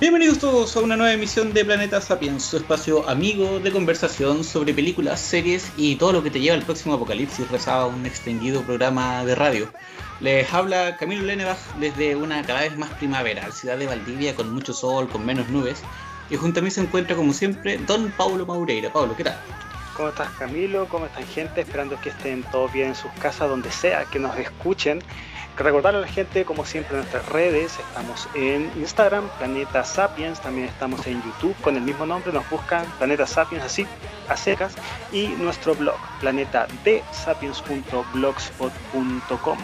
Bienvenidos todos a una nueva emisión de Planeta Sapiens, su espacio amigo de conversación sobre películas, series y todo lo que te lleva al próximo apocalipsis, rezaba un extendido programa de radio. Les habla Camilo Lenebach desde una cada vez más primaveral ciudad de Valdivia con mucho sol, con menos nubes. Y junto a mí se encuentra como siempre Don Paulo Maureira. Pablo, ¿qué tal? ¿Cómo estás Camilo? ¿Cómo están gente? Esperando que estén todos bien en sus casas, donde sea, que nos escuchen. Recordarle a la gente, como siempre, en nuestras redes. Estamos en Instagram, Planeta Sapiens. También estamos en YouTube con el mismo nombre. Nos buscan Planeta Sapiens así, a secas. Y nuestro blog, planetadesapiens.blogspot.com.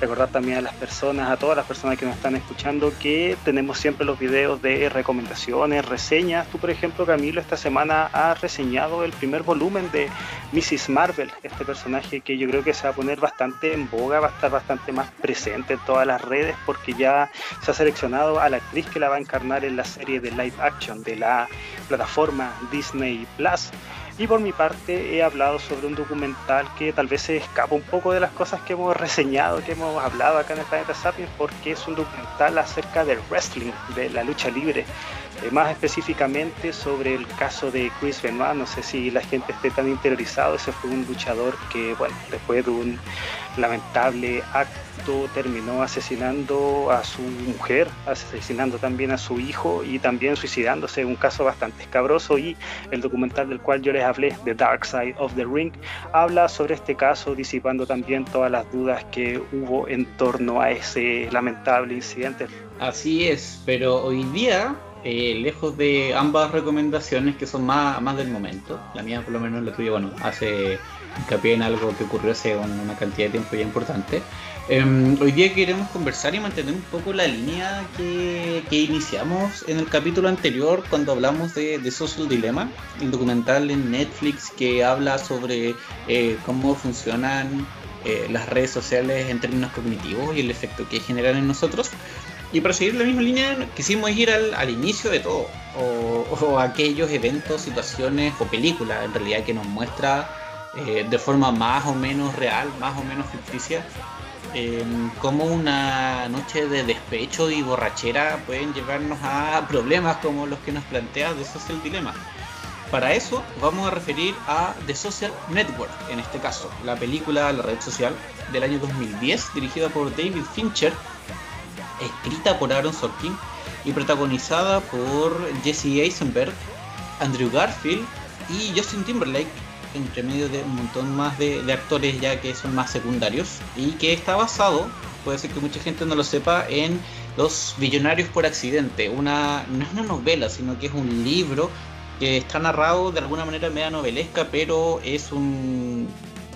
Recordar también a las personas, a todas las personas que nos están escuchando, que tenemos siempre los videos de recomendaciones, reseñas. Tú, por ejemplo, Camilo, esta semana has reseñado el primer volumen de Mrs. Marvel, este personaje que yo creo que se va a poner bastante en boga, va a estar bastante más presente en todas las redes, porque ya se ha seleccionado a la actriz que la va a encarnar en la serie de live action de la plataforma Disney Plus. Y por mi parte he hablado sobre un documental que tal vez se escapa un poco de las cosas que hemos reseñado, que hemos hablado acá en el Planeta Sapiens, porque es un documental acerca del wrestling, de la lucha libre. Eh, más específicamente sobre el caso de Chris Benoit, no sé si la gente esté tan interiorizado, ese fue un luchador que, bueno, después de un lamentable acto terminó asesinando a su mujer, asesinando también a su hijo y también suicidándose, un caso bastante escabroso y el documental del cual yo les hablé, The Dark Side of the Ring, habla sobre este caso, disipando también todas las dudas que hubo en torno a ese lamentable incidente. Así es, pero hoy día eh, lejos de ambas recomendaciones que son más, más del momento, la mía por lo menos la tuya, bueno, hace hincapié en algo que ocurrió hace una cantidad de tiempo ya importante. Em, hoy día queremos conversar y mantener un poco la línea que, que iniciamos en el capítulo anterior cuando hablamos de, de, Social Dilemma, el documental en Netflix que habla sobre eh, cómo funcionan eh, las redes sociales en términos cognitivos y el efecto que generan en nosotros. Y para seguir la misma línea, quisimos ir al, al inicio de todo, o, o, aquellos eventos, situaciones o películas en realidad que nos muestra eh, de forma más o menos real, más o menos ficticia, eh, cómo una noche de despecho y borrachera pueden llevarnos a problemas como los que nos plantea The Social Dilemma. Para eso vamos a referir a The Social Network, en este caso, la película La Red Social del año 2010, dirigida por David Fincher, escrita por Aaron Sorkin y protagonizada por Jesse Eisenberg, Andrew Garfield y Justin Timberlake, entre medio de un montón más de, actores ya que son más secundarios y que está basado, puede ser que mucha gente no lo sepa, en Los Billonarios por Accidente. Una, no es una novela, sino que es un libro que está narrado de alguna manera media novelesca, pero es un,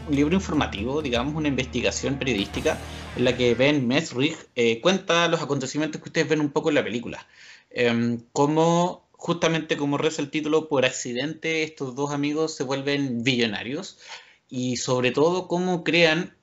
un libro informativo, digamos, una investigación periodística en la que Ben Mesrich eh, cuenta los acontecimientos que ustedes ven un poco en la película. Eh, cómo, justamente como reza el título, por accidente estos dos amigos se vuelven billonarios y sobre todo cómo crean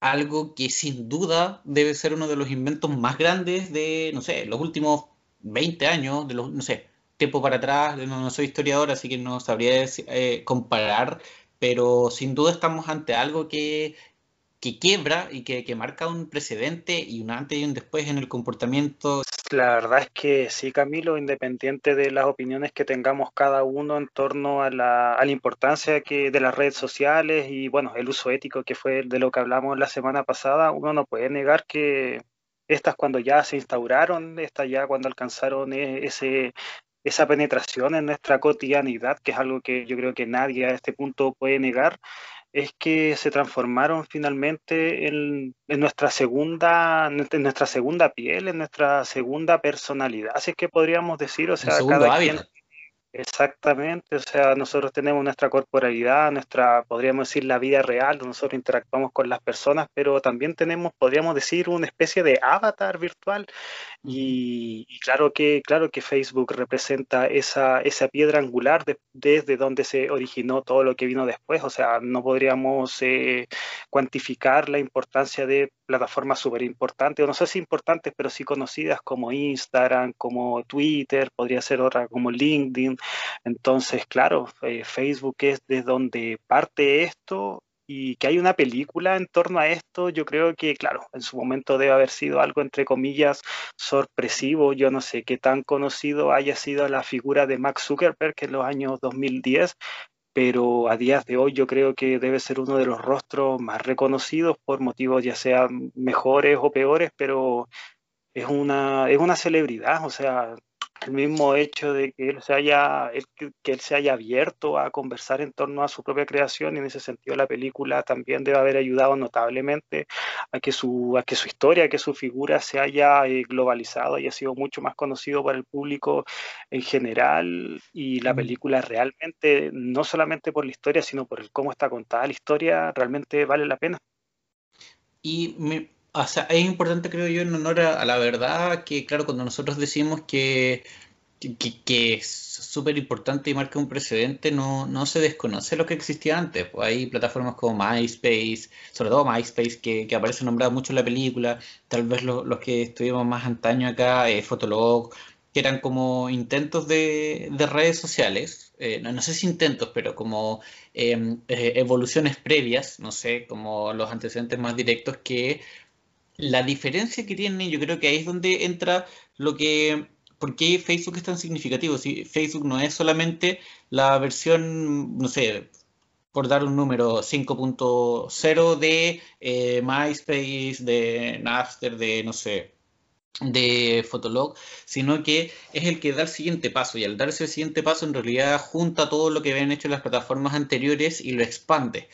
algo que sin duda debe ser uno de los inventos más grandes de, no sé, los últimos 20 años, de los, no sé, tiempo para atrás, no, no soy historiador, así que no sabría eh, comparar pero sin duda estamos ante algo que, que quiebra y que, que, marca un precedente y un antes y un después en el comportamiento. La verdad es que sí, Camilo, independiente de las opiniones que tengamos cada uno en torno a la, a la importancia que, de las redes sociales y bueno, el uso ético que fue de lo que hablamos la semana pasada, uno no puede negar que estas cuando ya se instauraron, estas ya cuando alcanzaron ese, esa penetración en nuestra cotidianidad, que es algo que yo creo que nadie a este punto puede negar, es que se transformaron finalmente en, en nuestra segunda en nuestra segunda piel, en nuestra segunda personalidad, así es que podríamos decir, o sea, cada quien, Exactamente, o sea, nosotros tenemos nuestra corporalidad, nuestra, podríamos decir, la vida real, nosotros interactuamos con las personas, pero también tenemos, podríamos decir, una especie de avatar virtual. Y, claro que, claro que Facebook representa esa, esa piedra angular de, desde donde se originó todo lo que vino después. O sea, no podríamos eh, cuantificar la importancia de plataformas súper importantes, o no sé si importantes, pero sí conocidas como Instagram, como Twitter, podría ser otra como LinkedIn. Entonces, claro, eh, Facebook es desde donde parte esto y que hay una película en torno a esto, yo creo que, claro, en su momento debe haber sido algo, entre comillas, sorpresivo. Yo no sé qué tan conocido haya sido la figura de Max Zuckerberg en los años 2010, pero a días de hoy yo creo que debe ser uno de los rostros más reconocidos por motivos ya sean mejores o peores, pero es una, es una celebridad, o sea, el mismo hecho de que él se haya que él se haya abierto a conversar en torno a su propia creación y en ese sentido la película también debe haber ayudado notablemente a que su a que su historia que su figura se haya eh, globalizado y ha sido mucho más conocido por el público en general y la película realmente no solamente por la historia sino por el cómo está contada la historia realmente vale la pena. Y me, o sea, es importante, creo yo, en honor a, la verdad, que claro, cuando nosotros decimos que, que, es súper importante y marca un precedente, no, no se desconoce lo que existía antes. Pues hay plataformas como MySpace, sobre todo MySpace, que, que aparece nombrado mucho en la película, tal vez los que estuvimos más antaño acá, eh, Fotolog, que eran como intentos de, de redes sociales, eh, no, no, sé si intentos, pero como em, eh, evoluciones previas, no sé, como los antecedentes más directos que la diferencia que tiene, yo creo que ahí es donde entra lo que ¿por qué Facebook es tan significativo? Si Facebook no es solamente la versión, no sé, por dar un número, 5.0 de eh, MySpace, de Napster, de, no sé, de Fotolog, sino que es el que da el siguiente paso y al darse el siguiente paso en realidad junta todo lo que habían hecho las plataformas anteriores y lo expande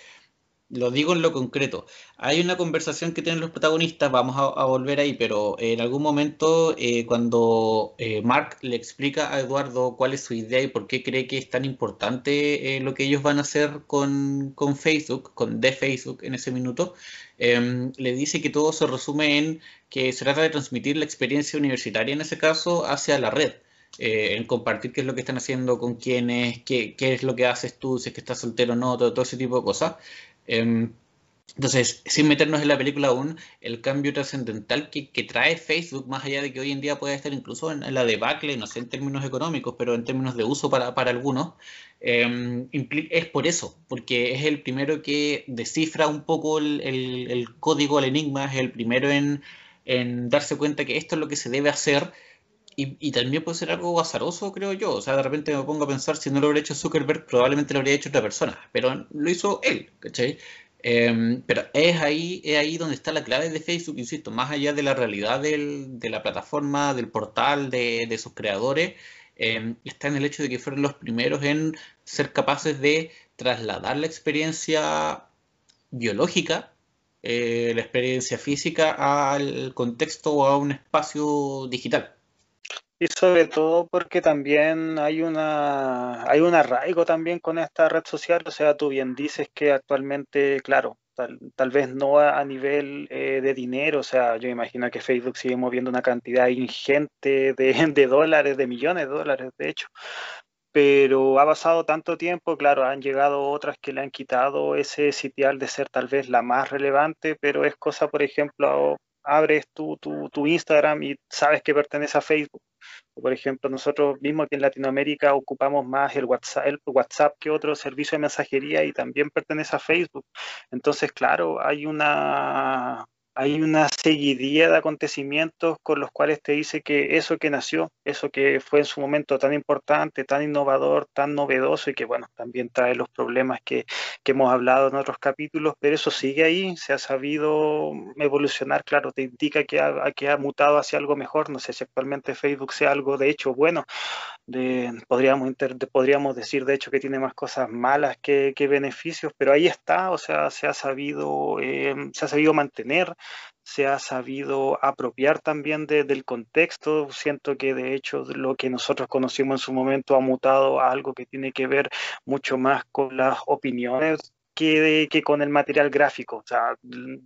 lo digo en lo concreto. Hay una conversación que tienen los protagonistas, vamos a, volver ahí, pero en algún momento eh, cuando eh, Mark le explica a Eduardo cuál es su idea y por qué cree que es tan importante eh, lo que ellos van a hacer con, Facebook, con de Facebook en ese minuto, em, le dice que todo se resume en que se trata de transmitir la experiencia universitaria en ese caso hacia la red. en compartir qué es lo que están haciendo, con quiénes, qué, qué es lo que haces tú, si es que estás soltero o no, todo ese tipo de cosas. Em, entonces, sin meternos en la película aún, el cambio trascendental que, trae Facebook, más allá de que hoy en día puede estar incluso en, la debacle, no sé en términos económicos, pero en términos de uso para, algunos, em, es por eso, porque es el primero que descifra un poco el, código, el enigma, es el primero en, darse cuenta que esto es lo que se debe hacer. Y, también puede ser algo azaroso, creo yo. O sea, de repente me pongo a pensar, si no lo hubiera hecho Zuckerberg, probablemente lo habría hecho otra persona. Pero lo hizo él, ¿cachai? Em, pero es ahí, es ahí donde está la clave de Facebook, insisto, más allá de la realidad de la plataforma, del portal, de, sus creadores, em, está en el hecho de que fueron los primeros en ser capaces de trasladar la experiencia biológica, eh, la experiencia física al contexto o a un espacio digital. Y sobre todo porque también hay una hay un arraigo también con esta red social, o sea, tú bien dices que actualmente, claro, tal, tal vez no a, nivel eh, de dinero, o sea, yo imagino que Facebook sigue moviendo una cantidad ingente de, de dólares, de millones de dólares, de hecho, pero ha pasado tanto tiempo, claro, han llegado otras que le han quitado ese sitial de ser tal vez la más relevante, pero es cosa, por ejemplo, abres tu, tu, tu Instagram y sabes que pertenece a Facebook por ejemplo, nosotros mismos aquí en Latinoamérica ocupamos más el WhatsApp, el WhatsApp que otro servicio de mensajería y también pertenece a Facebook. Entonces, claro, hay una, hay una seguidilla de acontecimientos con los cuales te dice que eso que nació, eso que fue en su momento tan importante, tan innovador, tan novedoso y que bueno, también trae los problemas que, que hemos hablado en otros capítulos, pero eso sigue ahí, se ha sabido evolucionar, claro, te indica que ha, que ha mutado hacia algo mejor, no sé si actualmente Facebook sea algo de hecho bueno, de, podríamos, podríamos decir de hecho que tiene más cosas malas que, que beneficios, pero ahí está, o sea, se ha sabido, eh, se ha sabido mantener se ha sabido apropiar también del contexto. Siento que de hecho lo que nosotros conocimos en su momento ha mutado a algo que tiene que ver mucho más con las opiniones que, que, con el material gráfico. O sea,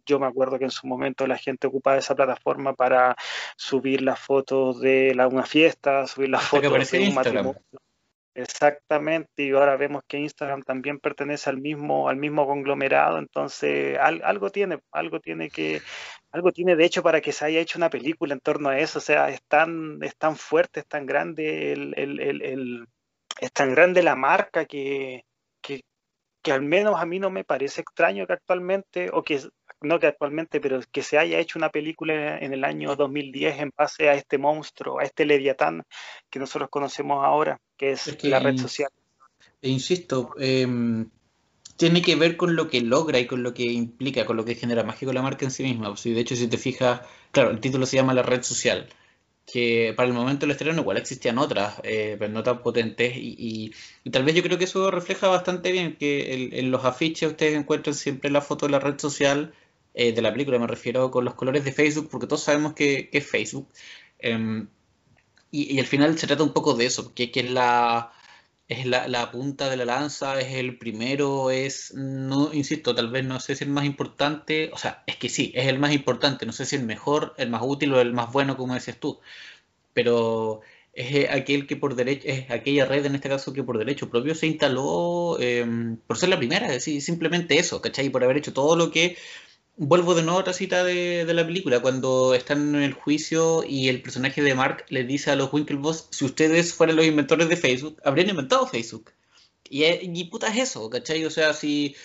yo me acuerdo que en su momento la gente ocupaba esa plataforma para subir las fotos de la, una fiesta, subir las fotos de un matrimonio. Exactamente, y ahora vemos que Instagram también pertenece al mismo, al mismo conglomerado, entonces algo tiene, algo tiene que, algo tiene de hecho para que se haya hecho una película en torno a eso, o sea, es tan, es tan fuerte, es tan grande el, el, el, es tan grande la marca que, que, al menos a mí no me parece extraño que actualmente, o que no que actualmente, pero que se haya hecho una película en el año 2010 en base a este monstruo, a este leviatán que nosotros conocemos ahora, que es, la red social. E insisto, em, tiene que ver con lo que logra y con lo que implica, con lo que genera mágico la marca en sí misma. De hecho, si te fijas, claro, el título se llama La red social, que para el momento del estreno igual existían otras, eh, pero no tan potentes, y, tal vez yo creo que eso refleja bastante bien, que en los afiches ustedes encuentran siempre la foto de la red social eh, de la película, me refiero con los colores de Facebook, porque todos sabemos que, es Facebook. Em, y, al final se trata un poco de eso, que, que es la es la, punta de la lanza, es el primero, es, no, insisto, tal vez no sé si el más importante, o sea, es que sí, es el más importante, no sé si el mejor, el más útil o el más bueno, como decías tú, pero es aquel que por derecho, es aquella red en este caso que por derecho propio se instaló em, por ser la primera, es decir, simplemente eso, ¿cachai? Por haber hecho todo lo que Vuelvo de nuevo a otra cita de, la película, cuando están en el juicio y el personaje de Mark le dice a los Winklevoss, si ustedes fueran los inventores de Facebook, habrían inventado Facebook. Y, y puta es eso, ¿cachai? O sea, si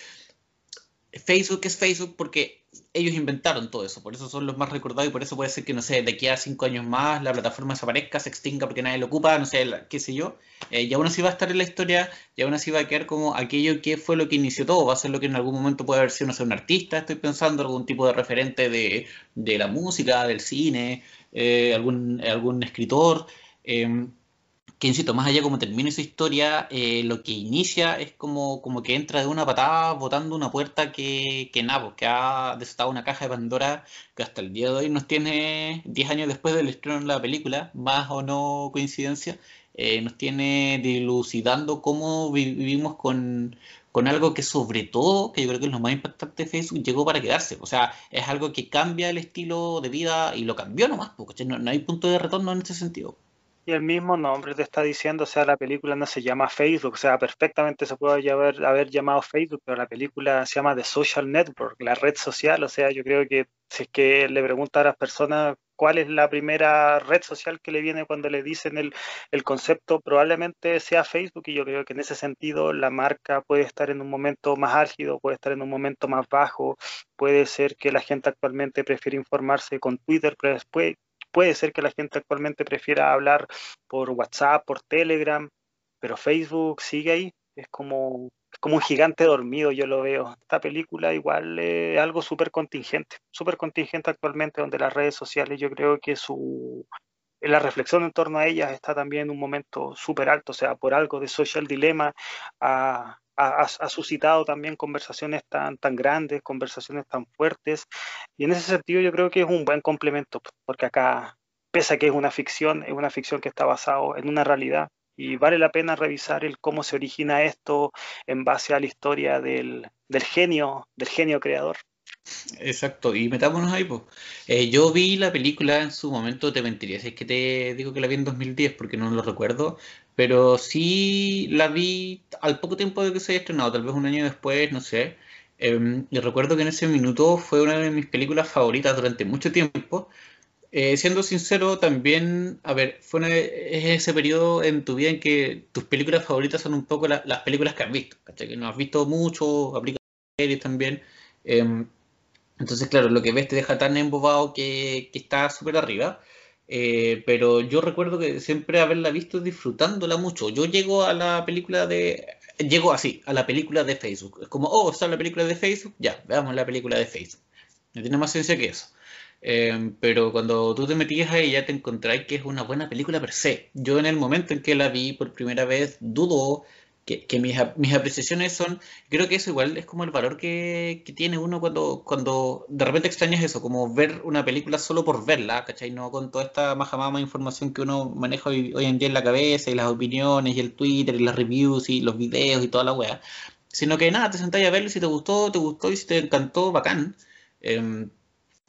Facebook es Facebook porque ellos inventaron todo eso, por eso son los más recordados y por eso puede ser que, no sé, de aquí a cinco años más la plataforma desaparezca, se extinga porque nadie lo ocupa, no sé, qué sé yo, eh, y aún así va a estar en la historia, y aún así va a quedar como aquello que fue lo que inició todo, va a ser lo que en algún momento puede haber sido, no sé, un artista, estoy pensando, algún tipo de referente de, la música, del cine, eh, algún, algún escritor. Eh, que insisto, más allá como termina esa historia, eh, lo que inicia es como, como que entra de una patada botando una puerta que, que nada, pues, que ha desatado una caja de Pandora que hasta el día de hoy nos tiene, 10 años después del estreno de la película, más o no coincidencia, eh, nos tiene dilucidando cómo vivimos con, con algo que sobre todo, que yo creo que es lo más impactante de Facebook, llegó para quedarse. O sea, es algo que cambia el estilo de vida y lo cambió nomás, porque no, no hay punto de retorno en ese sentido. El mismo nombre te está diciendo, o sea, la película no se llama Facebook, o sea, perfectamente se puede haber, llamado Facebook, pero la película se llama The Social Network, la red social, o sea, yo creo que si es que le pregunta a las personas cuál es la primera red social que le viene cuando le dicen el, el concepto, probablemente sea Facebook y yo creo que en ese sentido la marca puede estar en un momento más álgido, puede estar en un momento más bajo, puede ser que la gente actualmente prefiere informarse con Twitter, pero después Puede ser que la gente actualmente prefiera hablar por WhatsApp, por Telegram, pero Facebook sigue ahí. Es como, un gigante dormido, yo lo veo. Esta película igual es algo súper contingente, súper contingente actualmente, donde las redes sociales yo creo que su, la reflexión en torno a ellas está también en un momento súper alto, o sea, por algo de social dilema ha, suscitado también conversaciones tan, tan grandes, conversaciones tan fuertes, y en ese sentido yo creo que es un buen complemento, porque acá, pese a que es una ficción, es una ficción que está basada en una realidad, y vale la pena revisar el cómo se origina esto en base a la historia del, del genio, del genio creador. Exacto, y metámonos ahí, pues. yo vi la película en su momento, te mentiría si es que te digo que la vi en 2010 porque no lo recuerdo, pero sí la vi al poco tiempo de que se haya estrenado, tal vez un año después, no sé. Em, y recuerdo que en ese minuto fue una de mis películas favoritas durante mucho tiempo. Eh, siendo sincero, también, a ver, fue es ese periodo en tu vida en que tus películas favoritas son un poco las películas que has visto, Que no has visto mucho, series también. Em, entonces, claro, lo que ves te deja tan embobado que, que está súper arriba. Eh, pero yo recuerdo que siempre haberla visto disfrutándola mucho. Yo llego a la película de. Llego así, a la película de Facebook. Es como, oh, está la película de Facebook, ya, veamos la película de Facebook. No tiene más ciencia que eso. Eh, pero cuando tú te metías ahí ya te encontrás que es una buena película per se. Yo en el momento en que la vi por primera vez dudo que, mis, mis, apreciaciones son, creo que eso igual es como el valor que, que, tiene uno cuando, cuando de repente extrañas eso, como ver una película solo por verla, ¿cachai? No con toda esta majamama información que uno maneja hoy, en día en la cabeza y las opiniones y el Twitter y las reviews y los videos y toda la wea, sino que nada, te sentáis a verlo y si te gustó, te gustó y si te encantó, bacán. Em,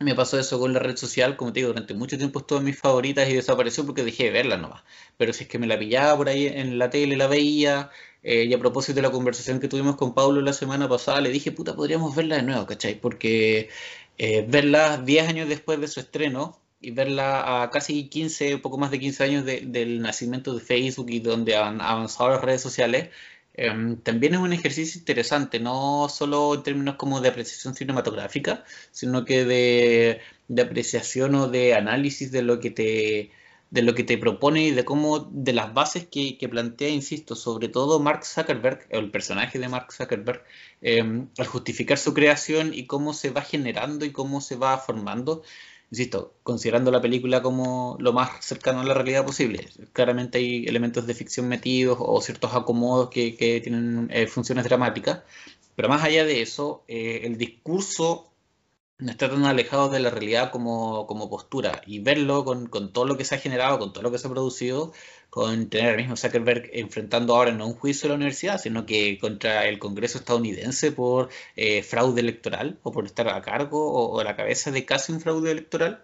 me pasó eso con la red social, como te digo, durante mucho tiempo estuvo en mis favoritas y desapareció porque dejé de verla nomás. Pero si es que me la pillaba por ahí en la tele, la veía, eh, y a propósito de la conversación que tuvimos con Pablo la semana pasada, le dije, puta, podríamos verla de nuevo, ¿cachai? Porque eh, verla 10 años después de su estreno y verla a casi 15, poco más de 15 años del nacimiento de Facebook y donde han avanzado las redes sociales, em, también es un ejercicio interesante, no solo en términos como de apreciación cinematográfica, sino que de, de apreciación o de análisis de lo que te de lo que te propone y de cómo, de las bases que, plantea, insisto, sobre todo Mark Zuckerberg, el personaje de Mark Zuckerberg, em, al justificar su creación y cómo se va generando y cómo se va formando, insisto, considerando la película como lo más cercano a la realidad posible. Claramente hay elementos de ficción metidos o ciertos acomodos que, tienen eh, funciones dramáticas, pero más allá de eso, eh, el discurso no está tan alejado de la realidad como, postura y verlo con, todo lo que se ha generado, con todo lo que se ha producido, con tener al mismo Zuckerberg enfrentando ahora no un juicio de la universidad, sino que contra el Congreso estadounidense por eh, fraude electoral o por estar a cargo o, a la cabeza de casi un fraude electoral,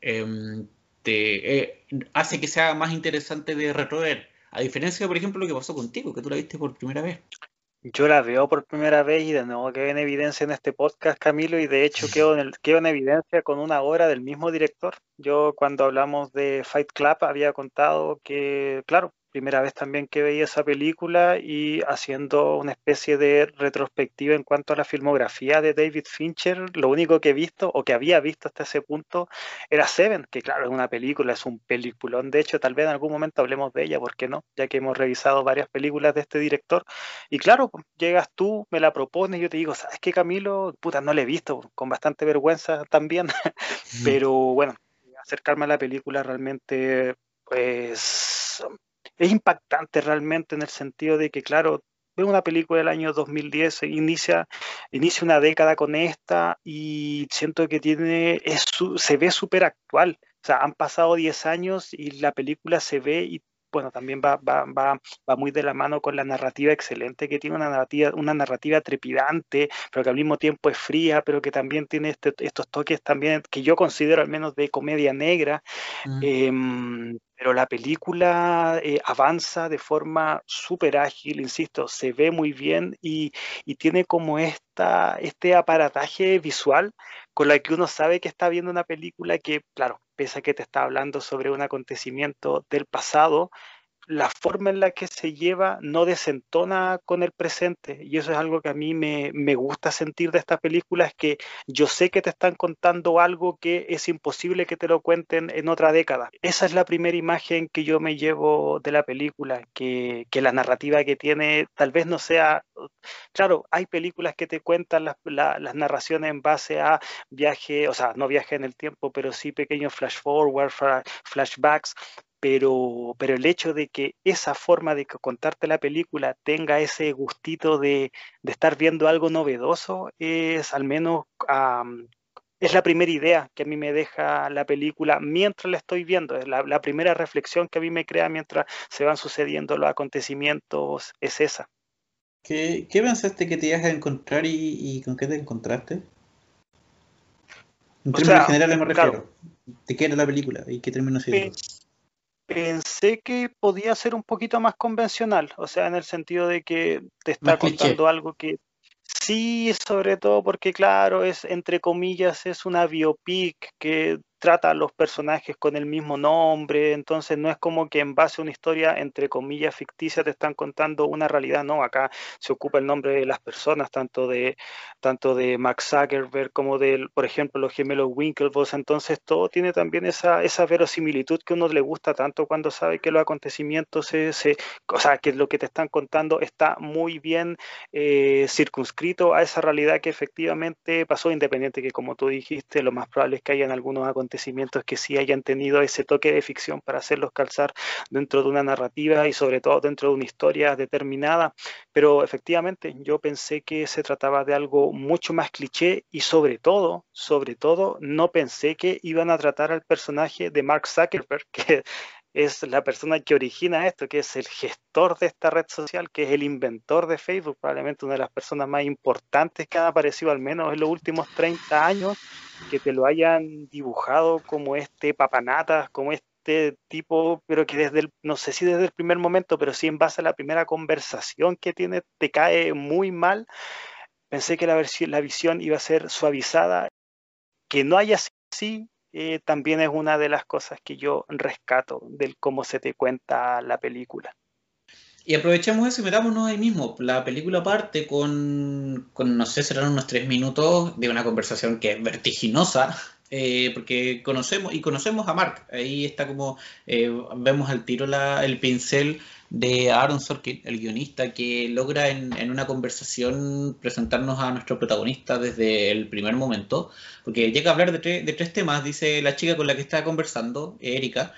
em, te, eh, hace que sea más interesante de retrover. A diferencia, por ejemplo, lo que pasó contigo, que tú la viste por primera vez. Yo la veo por primera vez y de nuevo quedo en evidencia en este podcast, Camilo, y de hecho quedo en, el, quedo en evidencia con una obra del mismo director. Yo cuando hablamos de Fight Club había contado que, claro, primera vez también que veía esa película y haciendo una especie de retrospectiva en cuanto a la filmografía de David Fincher, lo único que he visto o que había visto hasta ese punto era Seven, que claro, es una película, es un peliculón. De hecho, tal vez en algún momento hablemos de ella, ¿por qué no? Ya que hemos revisado varias películas de este director. Y claro, llegas tú, me la propones, yo te digo, ¿sabes qué, Camilo? Puta, no la he visto, con bastante vergüenza también. Pero bueno, acercarme a la película realmente, pues es impactante realmente en el sentido de que, claro, ve una película del año 2010, inicia, inicia una década con esta y siento que tiene, es, se ve súper actual. O sea, han pasado 10 años y la película se ve y bueno, también va, va, va, va, muy de la mano con la narrativa excelente, que tiene una narrativa, una narrativa trepidante, pero que al mismo tiempo es fría, pero que también tiene este, estos toques también que yo considero al menos de comedia negra. Mm. Em, pero la película eh, avanza de forma súper ágil, insisto, se ve muy bien y, y, tiene como esta, este aparataje visual con la que uno sabe que está viendo una película que, claro, pese a que te está hablando sobre un acontecimiento del pasado, la forma en la que se lleva no desentona con el presente. Y eso es algo que a mí me, gusta sentir de esta película, es que yo sé que te están contando algo que es imposible que te lo cuenten en otra década. Esa es la primera imagen que yo me llevo de la película, que, la narrativa que tiene tal vez no sea... Claro, hay películas que te cuentan las, narraciones en base a viaje, o sea, no viaje en el tiempo, pero sí pequeños flash forward, flashbacks, pero, pero el hecho de que esa forma de contarte la película tenga ese gustito de, estar viendo algo novedoso es al menos es la primera idea que a mí me deja la película mientras la estoy viendo, es la, primera reflexión que a mí me crea mientras se van sucediendo los acontecimientos es esa. ¿Qué, pensaste que te ibas a encontrar y, con qué te encontraste? En términos generales me refiero. ¿De qué era la película y qué terminó siendo? Pensé que podía ser un poquito más convencional, o sea, en el sentido de que te está contando algo que sí, sobre todo porque, claro, es entre comillas, es una biopic que trata a los personajes con el mismo nombre, entonces no es como que en base a una historia, entre comillas, ficticia, te están contando una realidad, no, acá se ocupa el nombre de las personas, tanto de, tanto de Max Zuckerberg como de, por ejemplo, los gemelos Winklevoss, entonces todo tiene también esa, esa verosimilitud que uno le gusta tanto cuando sabe que los acontecimientos, se, o sea, que lo que te están contando está muy bien eh, circunscrito a esa realidad que efectivamente pasó, independiente que como tú dijiste, lo más probable es que hayan algunos acontecimientos acontecimientos que sí hayan tenido ese toque de ficción para hacerlos calzar dentro de una narrativa y sobre todo dentro de una historia determinada. Pero efectivamente yo pensé que se trataba de algo mucho más cliché y sobre todo, sobre todo, no pensé que iban a tratar al personaje de Mark Zuckerberg, es la persona que origina esto, que es el gestor de esta red social, que es el inventor de Facebook, probablemente una de las personas más importantes que han aparecido al menos en los últimos 30 años, que te lo hayan dibujado como este papanata, como este tipo, pero que desde el, no sé si desde el primer momento, pero sí en base a la primera conversación que tiene, te cae muy mal. Pensé que la, la visión iba a ser suavizada, que no haya así, eh, también es una de las cosas que yo rescato del cómo se te cuenta la película. Y aprovechemos eso y metámonos ahí mismo. La película parte con, con, no sé, serán unos tres minutos de una conversación que es vertiginosa, eh, porque conocemos y conocemos a Mark. Ahí está como, eh, vemos al tiro la, el pincel de Aaron Sorkin, el guionista, que logra en, en, una conversación presentarnos a nuestro protagonista desde el primer momento, porque llega a hablar de, de tres temas, dice la chica con la que está conversando, Erika,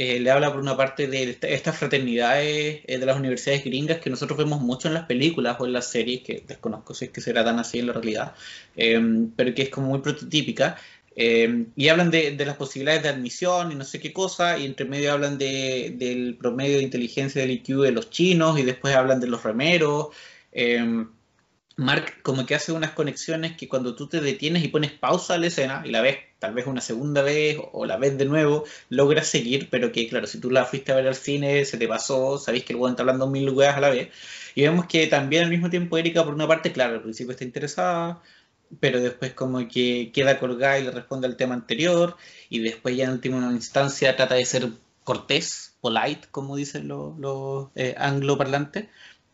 eh, le habla por una parte de estas fraternidades eh, de las universidades gringas que nosotros vemos mucho en las películas o en las series, que desconozco si es que será tan así en la realidad, em, pero que es como muy prototípica. Em, y hablan de, de, las posibilidades de admisión y no sé qué cosa, y entre medio hablan de, del promedio de inteligencia del IQ de los chinos, y después hablan de los remeros. Em, Mark como que hace unas conexiones que cuando tú te detienes y pones pausa a la escena y la ves tal vez una segunda vez o la ves de nuevo, logras seguir, pero que claro, si tú la fuiste a ver al cine, se te pasó, sabéis que el weón está hablando mil lugares a la vez. Y vemos que también al mismo tiempo Erika, por una parte, claro, al principio está interesada, pero después como que queda colgada y le responde al tema anterior, y después ya en última instancia trata de ser cortés, polite, como dicen los, eh, angloparlantes,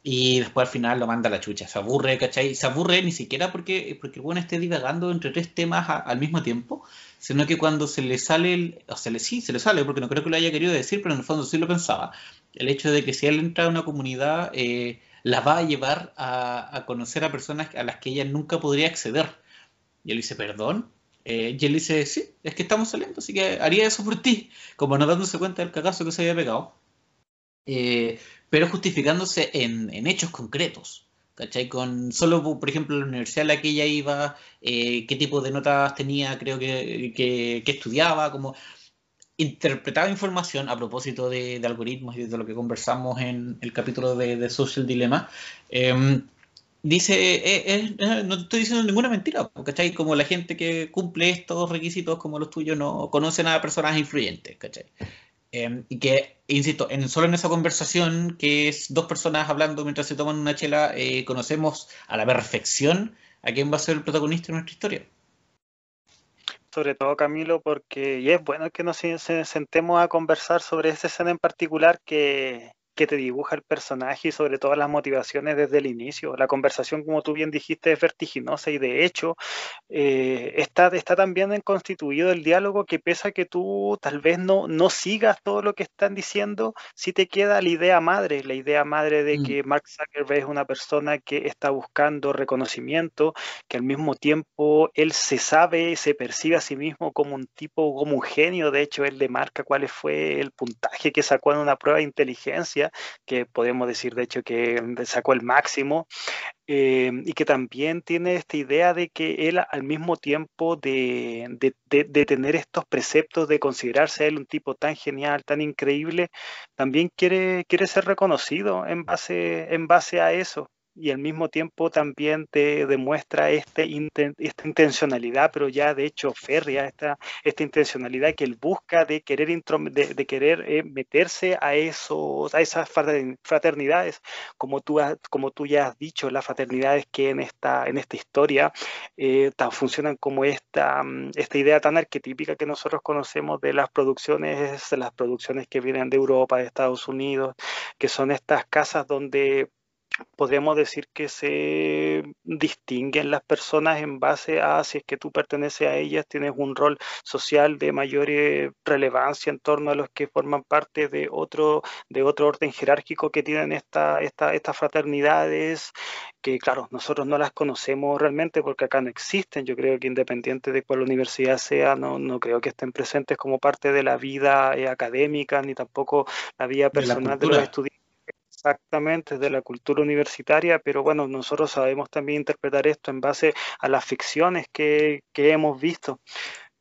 y después al final lo manda a la chucha, se aburre, ¿cachai? Se aburre ni siquiera porque, porque el bueno esté divagando entre tres temas al mismo tiempo, sino que cuando se le sale, el, o se le sí, se le sale, porque no creo que lo haya querido decir, pero en el fondo sí lo pensaba, el hecho de que si él entra a una comunidad, eh, la va a llevar a, a, conocer a personas a las que ella nunca podría acceder. Y él dice, perdón. Eh, y él dice, sí, es que estamos saliendo, así que haría eso por ti, como no dándose cuenta del cagazo que se había pegado. Eh, pero justificándose en, en, hechos concretos. ¿Cachai? Con solo, por ejemplo, la universidad a la que ella iba, eh, qué tipo de notas tenía, creo que, que, que, estudiaba, como interpretaba información a propósito de, algoritmos y de lo que conversamos en el capítulo de, Social Dilemma. Eh, dice, eh, eh, no te estoy diciendo ninguna mentira. Como la gente que cumple estos requisitos como los tuyos no conocen a personas influyentes, ¿cachai? Eh, y que, insisto, en, solo en esa conversación, que es dos personas hablando mientras se toman una chela, eh, conocemos a la perfección a quién va a ser el protagonista de nuestra historia. Sobre todo, Camilo, porque y es bueno que nos sentemos a conversar sobre esa escena en particular que, que te dibuja el personaje y sobre todo las motivaciones desde el inicio. La conversación, como tú bien dijiste, es vertiginosa y de hecho eh, está, está tan bien constituido el diálogo que pese a que tú tal vez no, no sigas todo lo que están diciendo, sí te queda la idea madre, la idea madre de mm. que Mark Zuckerberg es una persona que está buscando reconocimiento, que al mismo tiempo él se sabe, se percibe a sí mismo como un tipo, como un genio, de hecho él le marca cuál fue el puntaje que sacó en una prueba de inteligencia que podemos decir de hecho que sacó el máximo, eh, y que también tiene esta idea de que él al mismo tiempo de, de, tener estos preceptos, de considerarse él un tipo tan genial, tan increíble, también quiere, quiere ser reconocido en base, en base a eso y al mismo tiempo también te demuestra este, esta intencionalidad, pero ya de hecho férrea, esta, esta intencionalidad que él busca de querer, de, de querer eh, meterse a, esos, a esas fraternidades, como tú, como tú ya has dicho, las fraternidades que en esta, en esta historia eh, tan, funcionan como esta, mm, esta idea tan arquetípica que nosotros conocemos de las producciones, las producciones que vienen de Europa, de Estados Unidos, que son estas casas donde podríamos decir que se distinguen las personas en base a si es que tú perteneces a ellas, tienes un rol social de mayor eh, relevancia en torno a los que forman parte de otro, de otro orden jerárquico que tienen esta, esta, estas fraternidades, que claro, nosotros no las conocemos realmente porque acá no existen, yo creo que independiente de cuál universidad sea, no, no creo que estén presentes como parte de la vida eh, académica, ni tampoco la vida personal de, de los estudiantes Exactamente, de la cultura universitaria, pero bueno, nosotros sabemos también interpretar esto en base a las ficciones que, que hemos visto.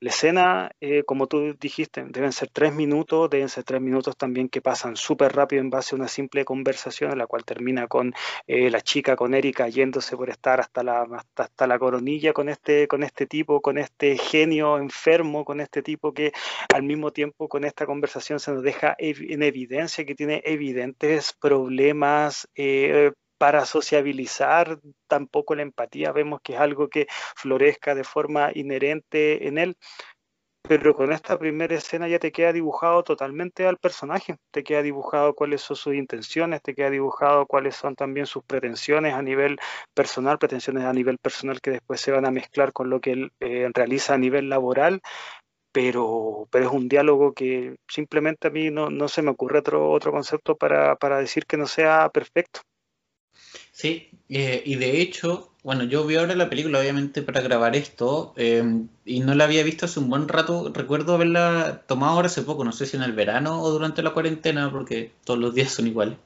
La escena, eh, como tú dijiste, deben ser tres minutos, deben ser tres minutos también que pasan súper rápido en base a una simple conversación, en la cual termina con eh, la chica, con Erika, yéndose por estar hasta la, hasta, la coronilla con este, con este tipo, con este genio enfermo, con este tipo que al mismo tiempo con esta conversación se nos deja en evidencia que tiene evidentes problemas eh, para sociabilizar, tampoco la empatía vemos que es algo que florezca de forma inherente en él. pero con esta primera escena ya te queda dibujado totalmente al personaje, te queda dibujado cuáles son sus intenciones, te queda dibujado cuáles son también sus pretensiones a nivel personal, pretensiones a nivel personal que después se van a mezclar con lo que él eh, realiza a nivel laboral, pero, pero es un diálogo que simplemente a mí no, no se me ocurre otro, otro concepto para, para decir que no sea perfecto. Sí, eh, y de hecho, bueno, yo vi ahora la película, obviamente, para grabar esto, em, y no la había visto hace un buen rato. Recuerdo haberla tomado ahora hace poco, no sé si en el verano o durante la cuarentena, porque todos los días son iguales.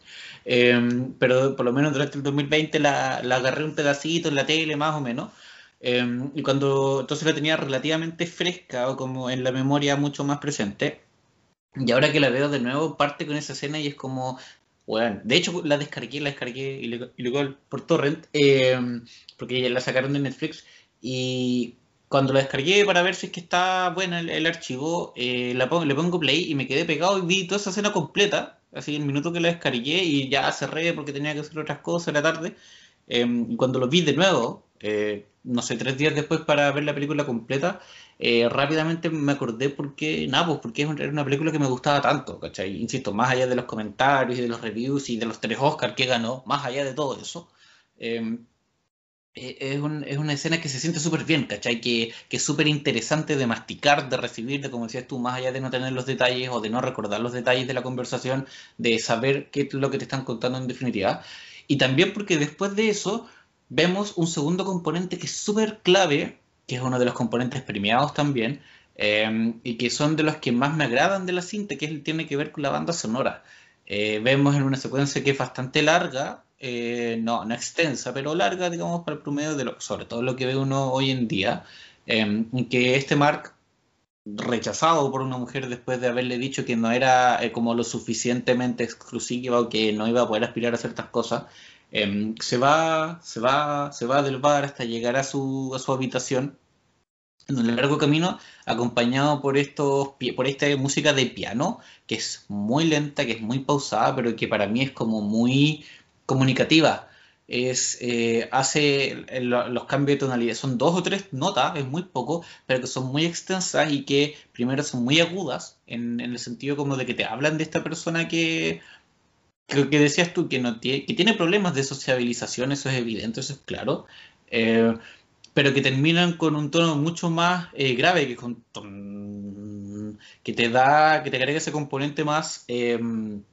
Em, pero por lo menos durante el 2020 la, la agarré un pedacito en la tele, más o menos. Em, y cuando entonces la tenía relativamente fresca o como en la memoria mucho más presente. Y ahora que la veo de nuevo, parte con esa escena y es como, bueno, de hecho la descargué, la descargué y luego por torrent, em, porque la sacaron de Netflix. Y cuando la descargué para ver si es que está buena el, archivo, eh, la pongo, le pongo play y me quedé pegado y vi toda esa escena completa, así el minuto que la descargué y ya cerré porque tenía que hacer otras cosas en la tarde. Em, y cuando lo vi de nuevo, eh, no sé, tres días después para ver la película completa, eh, rápidamente me acordé porque, nada, pues porque era una película que me gustaba tanto, ¿cachai? Insisto, más allá de los comentarios y de los reviews y de los tres Oscars que ganó, más allá de todo eso, em, eh, es, es, una escena que se siente súper bien, ¿cachai? Que, que es súper interesante de masticar, de recibir, de como decías tú, más allá de no tener los detalles o de no recordar los detalles de la conversación, de saber qué es lo que te están contando en definitiva. Y también porque después de eso vemos un segundo componente que es súper clave, que es uno de los componentes premiados también, eh, y que son de los que más me agradan de la cinta, que tiene que ver con la banda sonora. Eh, vemos en una secuencia que es bastante larga, eh, no, no extensa, pero larga, digamos, para el promedio de lo, sobre todo lo que ve uno hoy en día, que este Mark rechazado por una mujer después de haberle dicho que no era como lo suficientemente exclusiva o que no iba a poder aspirar a ciertas cosas, Em, se va, se va, se va del bar hasta llegar a su, a su habitación en un largo camino acompañado por estos por esta música de piano que es muy lenta que es muy pausada pero que para mí es como muy comunicativa. Es eh, hace los cambios de tonalidad. Son dos o tres notas es muy poco pero que son muy extensas y que primero son muy agudas en, en el sentido como de que te hablan de esta persona que Creo que decías tú que, no tiene, que tiene problemas de sociabilización, eso es evidente, eso es claro, eh, pero que terminan con un tono mucho más eh, grave, que, con, que te da, que te agrega ese componente más, em,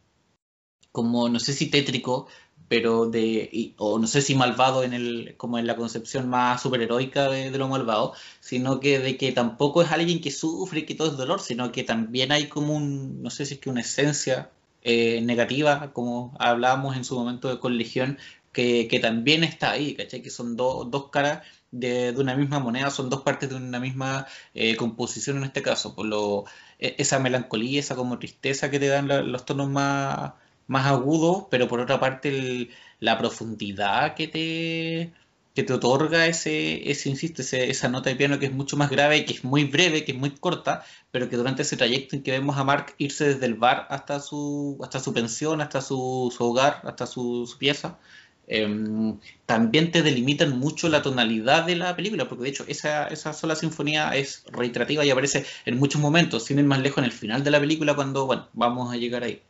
como no sé si tétrico, pero de, o no sé si malvado en el, como en la concepción más superheroica de, de, lo malvado, sino que de que tampoco es alguien que sufre y que todo es dolor, sino que también hay como un, no sé si es que una esencia eh, negativa, como hablábamos en su momento de con Legión, que, también está ahí, ¿cachai? Que son dos caras de, una misma moneda, son dos partes de una misma eh, composición en este caso, por lo, e, esa melancolía, esa como tristeza que te dan los tonos más, más agudos, pero por otra parte la profundidad que te que te otorga ese, ese insisto, esa nota de piano que es mucho más grave, que es muy breve, que es muy corta, pero que durante ese trayecto en que vemos a Mark irse desde el bar hasta su, hasta su pensión, hasta su, hogar, hasta su, pieza, em, también te delimitan mucho la tonalidad de la película, porque de hecho esa, esa sola sinfonía es reiterativa y aparece en muchos momentos, sin ir más lejos en el final de la película cuando, bueno, vamos a llegar ahí.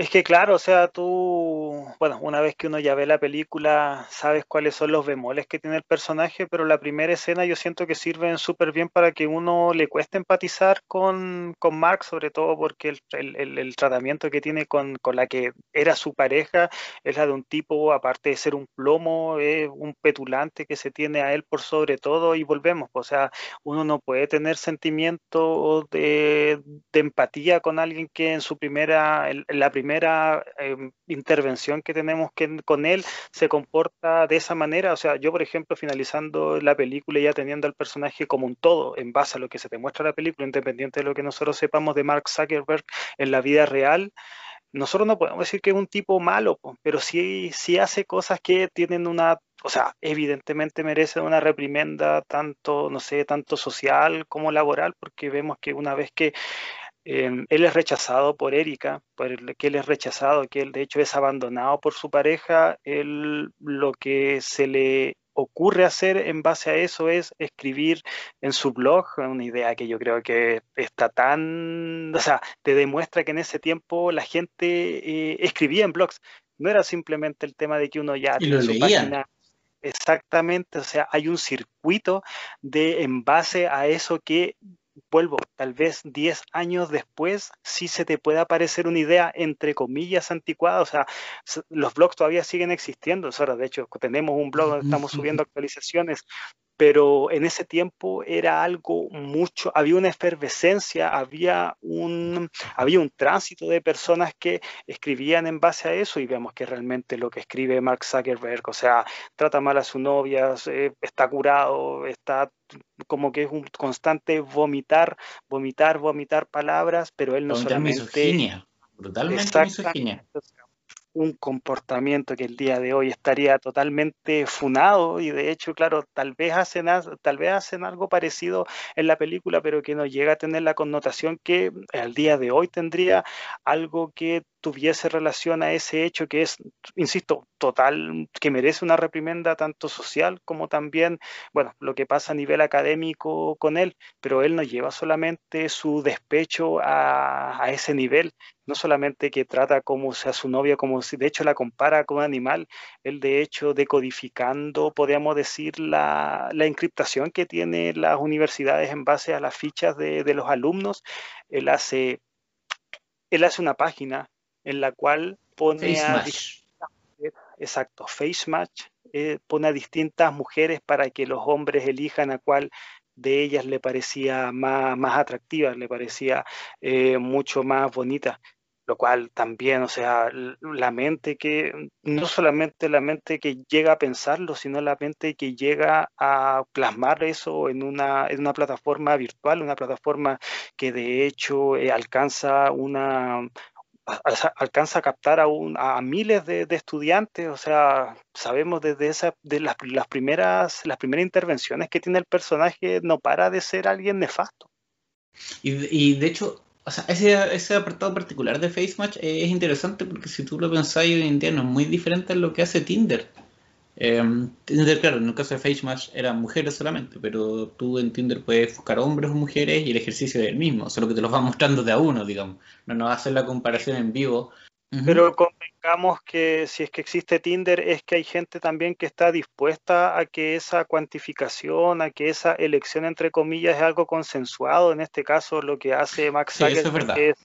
Es que claro, o sea, tú, bueno, una vez que uno ya ve la película, sabes cuáles son los bemoles que tiene el personaje, pero la primera escena yo siento que sirven súper bien para que uno le cueste empatizar con, con Mark, sobre todo porque el, el, tratamiento que tiene con, con, la que era su pareja es la de un tipo, aparte de ser un plomo, es un petulante que se tiene a él por sobre todo y volvemos, o sea, uno no puede tener sentimiento de, de empatía con alguien que en su primera, en la primera primera em, intervención que tenemos con él se comporta de esa manera. O sea, yo, por ejemplo, finalizando la película y ya teniendo al personaje como un todo, en base a lo que se te muestra la película, independiente de lo que nosotros sepamos de Mark Zuckerberg en la vida real, nosotros no podemos decir que es un tipo malo, pero sí, sí hace cosas que tienen una, o sea, evidentemente merece una reprimenda tanto, no sé, tanto social como laboral, porque vemos que una vez que Em, él es rechazado por Erika, por que él es rechazado, que él de hecho es abandonado por su pareja. Él lo que se le ocurre hacer en base a eso es escribir en su blog, una idea que yo creo que está tan, o sea, te demuestra que en ese tiempo la gente eh, escribía en blogs, no era simplemente el tema de que uno ya tiene su página. Exactamente, o sea, hay un circuito de en base a eso que vuelvo, tal vez 10 años después sí se te pueda aparecer una idea entre comillas anticuada, o sea, los blogs todavía siguen existiendo, o de hecho tenemos un blog donde estamos subiendo actualizaciones, pero en ese tiempo era algo mucho, había una efervescencia, había un, había un tránsito de personas que escribían en base a eso y vemos que realmente lo que escribe Mark Zuckerberg, o sea, trata mal a su novia, está curado, está como que es un constante vomitar, vomitar, vomitar palabras, pero él no solamente... Misoginia, brutalmente misoginia un comportamiento que el día de hoy estaría totalmente funado y de hecho, claro, tal vez hacen, tal vez hacen algo parecido en la película, pero que no llega a tener la connotación que al día de hoy tendría algo que tuviese relación a ese hecho que es, insisto, total, que merece una reprimenda tanto social como también, bueno, lo que pasa a nivel académico con él, pero él no lleva solamente su despecho a, ese nivel, no solamente que trata como sea su novia, como si de hecho la compara con un animal, él de hecho decodificando, podríamos decir, la, la encriptación que tienen las universidades en base a las fichas de, de los alumnos, él hace, él hace una página en la cual pone a exacto, face match, eh, pone a distintas mujeres para que los hombres elijan a cuál de ellas le parecía más, más atractiva, le parecía eh, mucho más bonita. Lo cual también, o sea, la mente que, no solamente la mente que llega a pensarlo, sino la mente que llega a plasmar eso en una, en una plataforma virtual, una plataforma que de hecho eh, alcanza una, alcanza a captar a, a miles de, estudiantes, o sea, sabemos desde esa, de las, primeras, las primeras intervenciones que tiene el personaje, no para de ser alguien nefasto. Y, de hecho, o sea, ese, ese apartado particular de FaceMatch es interesante porque si tú lo pensás hoy en día es muy diferente a lo que hace Tinder. Eh, Tinder, claro, en el caso de FaceMatch eran mujeres solamente, pero tú en Tinder puedes buscar hombres o mujeres y el ejercicio es el mismo, solo que te los va mostrando de a uno, digamos. No nos va a hacer la comparación en vivo. Pero convengamos que si es que existe Tinder, es que hay gente también que está dispuesta a que esa cuantificación, a que esa elección entre comillas es algo consensuado. En este caso, lo que hace Max sí, es, es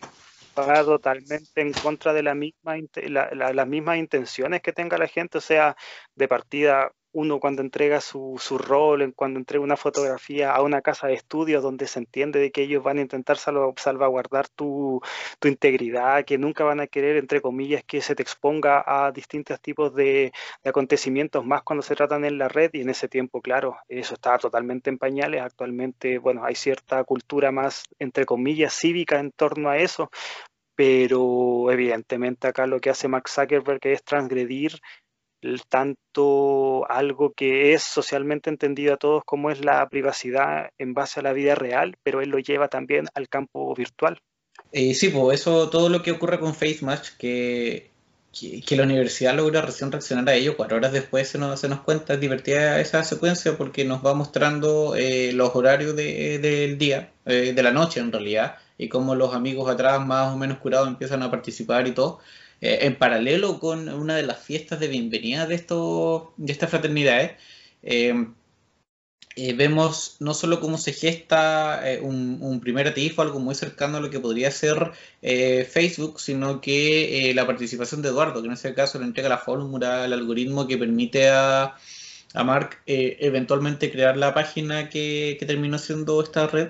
va totalmente en contra de la misma, las mismas intenciones que tenga la gente, o sea, de partida uno cuando entrega su, su rol, cuando entrega una fotografía a una casa de estudios donde se entiende de que ellos van a intentar salvaguardar tu, tu, integridad, que nunca van a querer, entre comillas, que se te exponga a distintos tipos de, de, acontecimientos, más cuando se tratan en la red, y en ese tiempo, claro, eso estaba totalmente en pañales. Actualmente, bueno, hay cierta cultura más, entre comillas, cívica en torno a eso, pero evidentemente acá lo que hace Max Zuckerberg es transgredir tanto algo que es socialmente entendido a todos como es la privacidad en base a la vida real, pero él lo lleva también al campo virtual. Eh, sí, pues eso, todo lo que ocurre con FaceMatch, que, que, la universidad logra reaccionar a ello, cuatro horas después se nos, se nos cuenta, es divertida esa secuencia porque nos va mostrando eh, los horarios del día, eh, de la noche en realidad, y cómo los amigos atrás más o menos curados empiezan a participar y todo. Eh, en paralelo con una de las fiestas de bienvenida de, esto, de estas fraternidades, eh, eh, vemos no solo cómo se gesta un, primer atisbo, algo muy cercano a lo que podría ser Facebook, sino que la participación de Eduardo, que en ese caso le entrega la fórmula, el algoritmo que permite a, Mark eventualmente crear la página que, que terminó siendo esta red,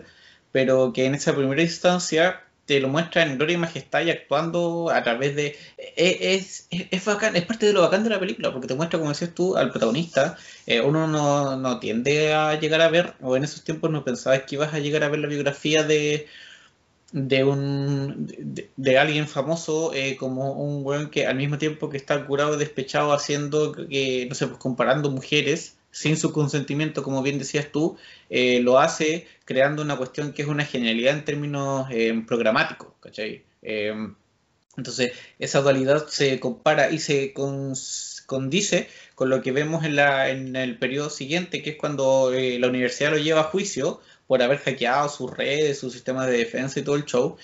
pero que en esa primera instancia te lo muestra en gloria y majestad y actuando a través de... E, es, es, es, bacán, es parte de lo bacán de la película, porque te muestra, como decías tú, al protagonista. Eh, uno no, no, tiende a llegar a ver, o en esos tiempos no pensabas que ibas a llegar a ver la biografía de, de un de, alguien famoso eh, como un weón que al mismo tiempo que está curado y despechado haciendo que, no sé, pues comparando mujeres sin su consentimiento, como bien decías tú, eh, lo hace creando una cuestión que es una genialidad en términos eh, programáticos, ¿cachai? Eh, Entonces, esa dualidad se compara y se condice con lo que vemos en, la, en el periodo siguiente, que es cuando eh, la universidad lo lleva a juicio por haber hackeado sus redes, sus sistemas de defensa y todo el show.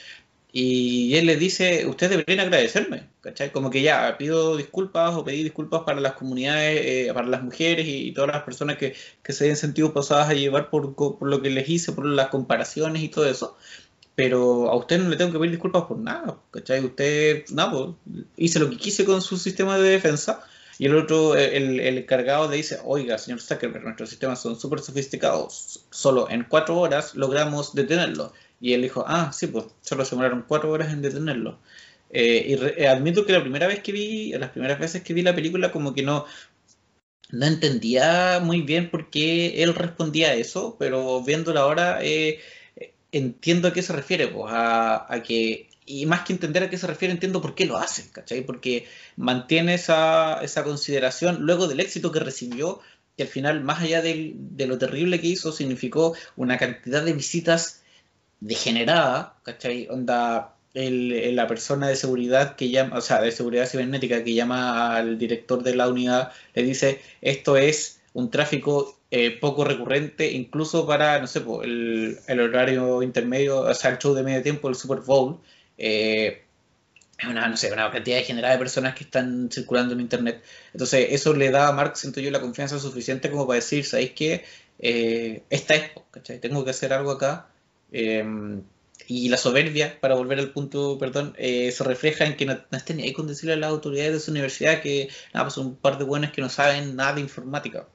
Y él le dice, ustedes deberían agradecerme, ¿cachai? Como que ya pido disculpas o pedí disculpas para las comunidades, eh, para las mujeres y, todas las personas que, que se hayan sentido pasadas a llevar por, por, lo que les hice, por las comparaciones y todo eso. Pero a usted no le tengo que pedir disculpas por nada, ¿cachai? Usted, nada, pues, hice lo que quise con su sistema de defensa. Y el otro, el, el encargado le dice, oiga, señor Zuckerberg, nuestros sistemas son súper sofisticados. Solo en cuatro horas logramos detenerlo y él dijo, ah, sí, pues solo se demoraron cuatro horas en detenerlo. Eh, y eh, admito que la primera vez que vi, las primeras veces que vi la película, como que no, no entendía muy bien por qué él respondía a eso, pero viéndola ahora eh, entiendo a qué se refiere, pues a, que, y más que entender a qué se refiere, entiendo por qué lo hace, ¿cachai? Porque mantiene esa, esa consideración luego del éxito que recibió, que al final, más allá de lo terrible que hizo, significó una cantidad de visitas degenerada, ¿cachai? Onda, el, la persona de seguridad que llama, o sea, de seguridad cibernética que llama al director de la unidad, le dice, esto es un tráfico eh, poco recurrente, incluso para, no sé, el, horario intermedio, o sea, el show de medio tiempo, el Super Bowl. Eh, una, no sé, una cantidad generada de personas que están circulando en Internet. Entonces, eso le da a Mark, siento yo, la confianza suficiente como para decir, ¿sabéis qué? Eh, esta es, ¿cachai? Tengo que hacer algo acá Em, y la soberbia, para volver al punto, perdón, eh, se refleja en que no, no estén ahí con decirle a las autoridades de su universidad que nada, pues son un par de buenos que no saben nada de informática.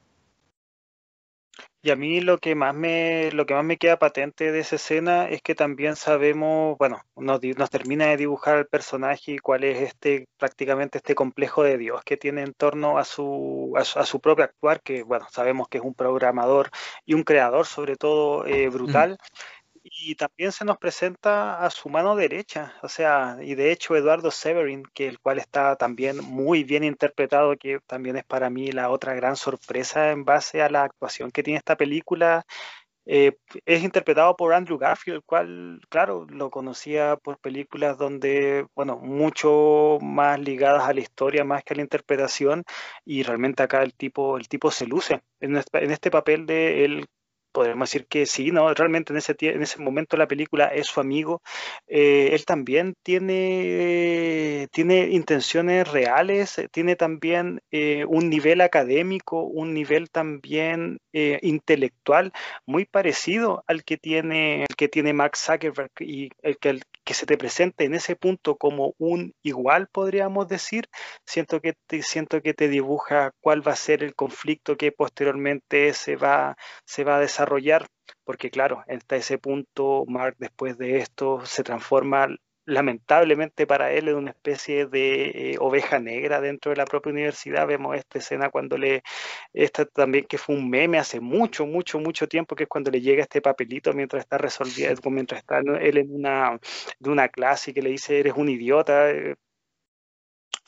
Y a mí lo que más me, lo que más me queda patente de esa escena es que también sabemos, bueno, nos, nos termina de dibujar el personaje y cuál es este, prácticamente este complejo de Dios que tiene en torno a su, a su, propio actuar, que bueno, sabemos que es un programador y un creador sobre todo eh, brutal. Mm y también se nos presenta a su mano derecha, o sea, y de hecho Eduardo Severin, que el cual está también muy bien interpretado, que también es para mí la otra gran sorpresa en base a la actuación que tiene esta película, eh, es interpretado por Andrew Garfield, el cual, claro, lo conocía por películas donde, bueno, mucho más ligadas a la historia más que a la interpretación, y realmente acá el tipo, el tipo se luce en en este papel de él podríamos decir que sí, ¿no? Realmente en ese, en ese momento la película es su amigo. Eh, él también tiene, tiene intenciones reales, eh, tiene también eh, un nivel académico, un nivel también intelectual muy parecido al que tiene, el que tiene Mark Zuckerberg y el que, el que se te presente en ese punto como un igual, podríamos decir, siento que te, siento que te dibuja cuál va a ser el conflicto que posteriormente se va, se va a desarrollar, porque claro, hasta ese punto Mark después de esto se transforma lamentablemente para él es una especie de eh, oveja negra dentro de la propia universidad. Vemos esta escena cuando le, esta también que fue un meme hace mucho, mucho, mucho tiempo, que es cuando le llega este papelito mientras está resolviendo, mientras está él en una, de una clase y que le dice eres un idiota eh,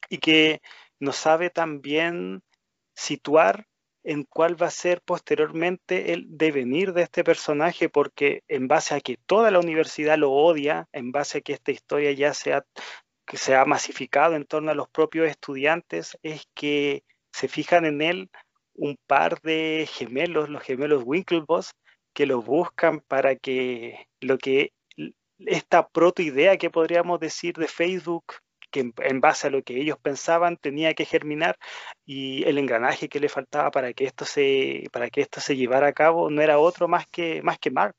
y que no sabe también situar en cuál va a ser posteriormente el devenir de este personaje, porque en base a que toda la universidad lo odia, en base a que esta historia ya se ha, que se ha masificado en torno a los propios estudiantes, es que se fijan en él un par de gemelos, los gemelos Winklevoss, que lo buscan para que lo que esta protoidea que podríamos decir de Facebook que en, base a lo que ellos pensaban tenía que germinar y el engranaje que le faltaba para que esto se, para que esto se llevara a cabo no era otro más que, más que Mark.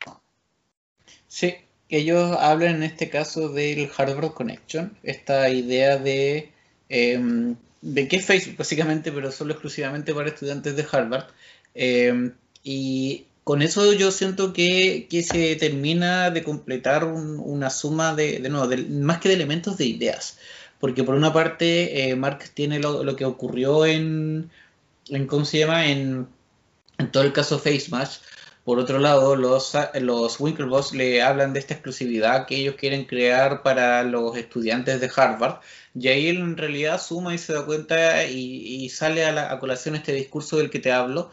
Sí, ellos hablan en este caso del Harvard Connection, esta idea de, em, de que es Facebook básicamente, pero solo exclusivamente para estudiantes de Harvard. Em, y con eso yo siento que, se termina de completar una suma de, de, de, más que de elementos de ideas. Porque por una parte, eh, Mark tiene lo, que ocurrió en, en, ¿cómo se llama? En, todo el caso Face Por otro lado, los, los Winklevoss le hablan de esta exclusividad que ellos quieren crear para los estudiantes de Harvard. Y ahí él en realidad suma y se da cuenta y, sale a, la, a colación este discurso del que te hablo,